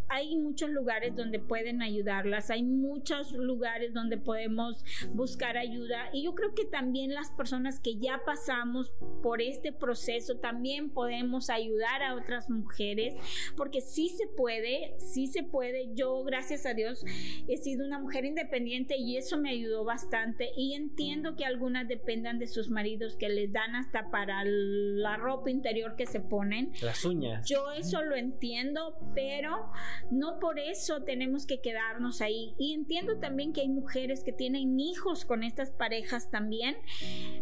hay muchos lugares donde pueden ayudarlas. Hay muchos lugares donde podemos buscar ayuda. Y yo creo que también las personas que ya pasamos por este proceso también podemos ayudar a otras mujeres porque sí se puede, sí se puede. Yo, gracias a Dios, he sido una mujer independiente y eso me ayudó bastante. Y entiendo que algunas dependan de sus maridos que les dan hasta para la ropa interior que se ponen. Las uñas. Yo eso lo entiendo, pero no por eso tenemos que quedarnos ahí. Y entiendo también que hay mujeres que tienen hijos con estas parejas también,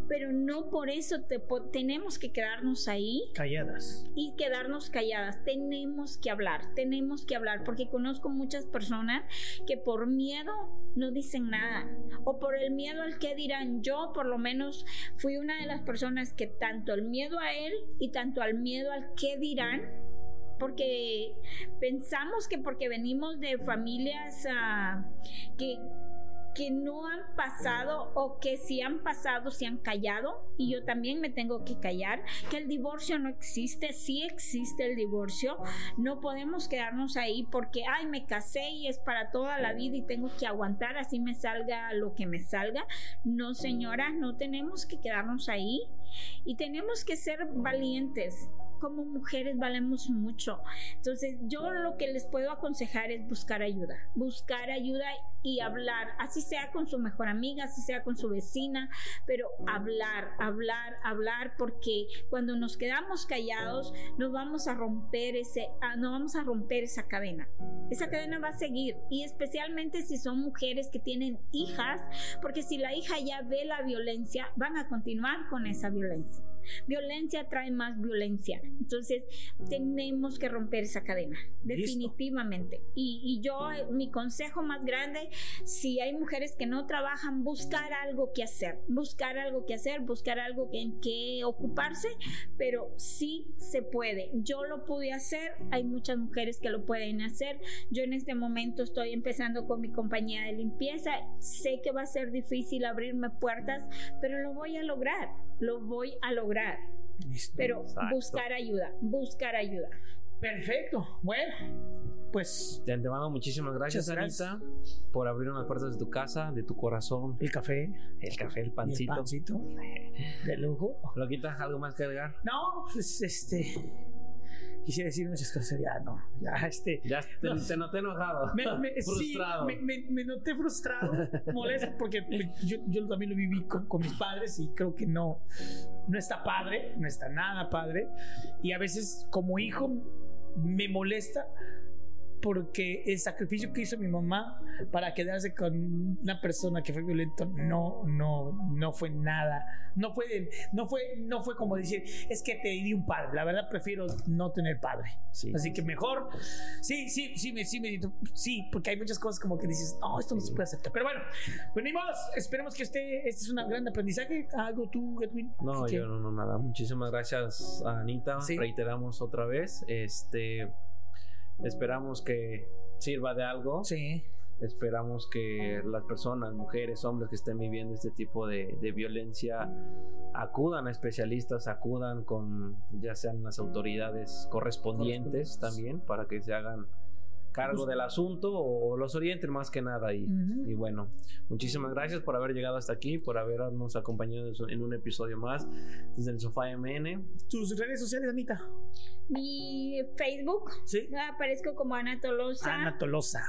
pero no por eso te po- tenemos que quedarnos ahí Calladas. y quedarnos calladas. Tenemos que hablar, tenemos que hablar, porque conozco muchas personas que por miedo no dicen nada, o por el miedo al que dirán. Yo por lo menos fui una de las personas que tanto el miedo a él y tanto al miedo al que dirán, porque pensamos que porque venimos de familias ah, que que no han pasado o que si han pasado se han callado y yo también me tengo que callar, que el divorcio no existe, sí existe el divorcio, no podemos quedarnos ahí porque, ay, me casé y es para toda la vida y tengo que aguantar así me salga lo que me salga. No, señora, no tenemos que quedarnos ahí y tenemos que ser valientes. Como mujeres valemos mucho. Entonces, yo lo que les puedo aconsejar es buscar ayuda. Buscar ayuda y hablar, así sea con su mejor amiga, así sea con su vecina, pero hablar, hablar, hablar, porque cuando nos quedamos callados, no vamos a romper ese, ah, no vamos a romper esa cadena. Esa cadena va a seguir y especialmente si son mujeres que tienen hijas, porque si la hija ya ve la violencia, van a continuar con esa violencia. Violencia trae más violencia. Entonces, tenemos que romper esa cadena, definitivamente. Y, y yo, eh, mi consejo más grande, si hay mujeres que no trabajan, buscar algo que hacer, buscar algo que hacer, buscar algo en que ocuparse, pero sí se puede. Yo lo pude hacer, hay muchas mujeres que lo pueden hacer. Yo en este momento estoy empezando con mi compañía de limpieza. Sé que va a ser difícil abrirme puertas, pero lo voy a lograr, lo voy a lograr. Listo. Pero Exacto. buscar ayuda, buscar ayuda. Perfecto. Bueno, pues De antemano, muchísimas gracias, Muchas gracias. Anita, por abrir las puertas de tu casa, de tu corazón, el café, el café, el y el pancito. pancito de lujo. Loquita, ¿algo más que agregar? No, pues este. Quisiera decir muchas cosas, ya no. Ya, este. Ya te, No. te noté enojado. Me, me- sí, Frustrado. me, me- me noté frustrado, molesto, porque yo, yo también lo viví con, con mis padres y creo que no, no está padre, no está nada padre. Y a veces como hijo me molesta porque el sacrificio que hizo mi mamá para quedarse con una persona que fue violento no no no fue nada no fue no fue no fue como decir es que te di un padre la verdad prefiero no tener padre Sí. Así que mejor, sí, sí, sí, me, sí, me, sí, porque hay muchas cosas como que dices, no, esto no se puede aceptar. Pero bueno, venimos, esperemos que este, este es un gran aprendizaje. Algo tú, Edwin. No, yo no, no, nada. Muchísimas gracias, a Anita. Sí. Reiteramos otra vez. Este, esperamos que sirva de algo. Sí, Esperamos que las personas, mujeres, hombres que estén viviendo este tipo de, de violencia acudan a especialistas, acudan con ya sean las autoridades correspondientes también para que se hagan cargo del asunto o los orienten más que nada. Y, y bueno, muchísimas gracias por haber llegado hasta aquí, por habernos acompañado en un episodio más desde el Sofá MN. Tus redes sociales, Anita. Mi Facebook Sí. aparezco como Ana Tolosa. Ana Tolosa.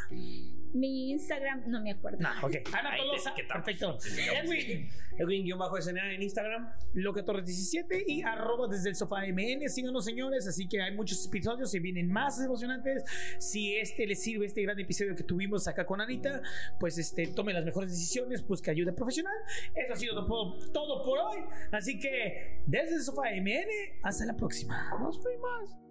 Mi Instagram no me acuerdo. No, ok. Ana Tolosa. Perfecto. Edwin. Edwin-SNA en Instagram. Loca Torres 17 y arroba desde el sofá MN. Síganos, señores. Así que hay muchos episodios, se vienen más emocionantes. Si este les sirve, este gran episodio que tuvimos acá con Anita, pues este, tome las mejores decisiones, busque ayuda profesional. Eso ha sido todo, todo por hoy. Así que desde el sofá MN, hasta la próxima. Nos fuimos.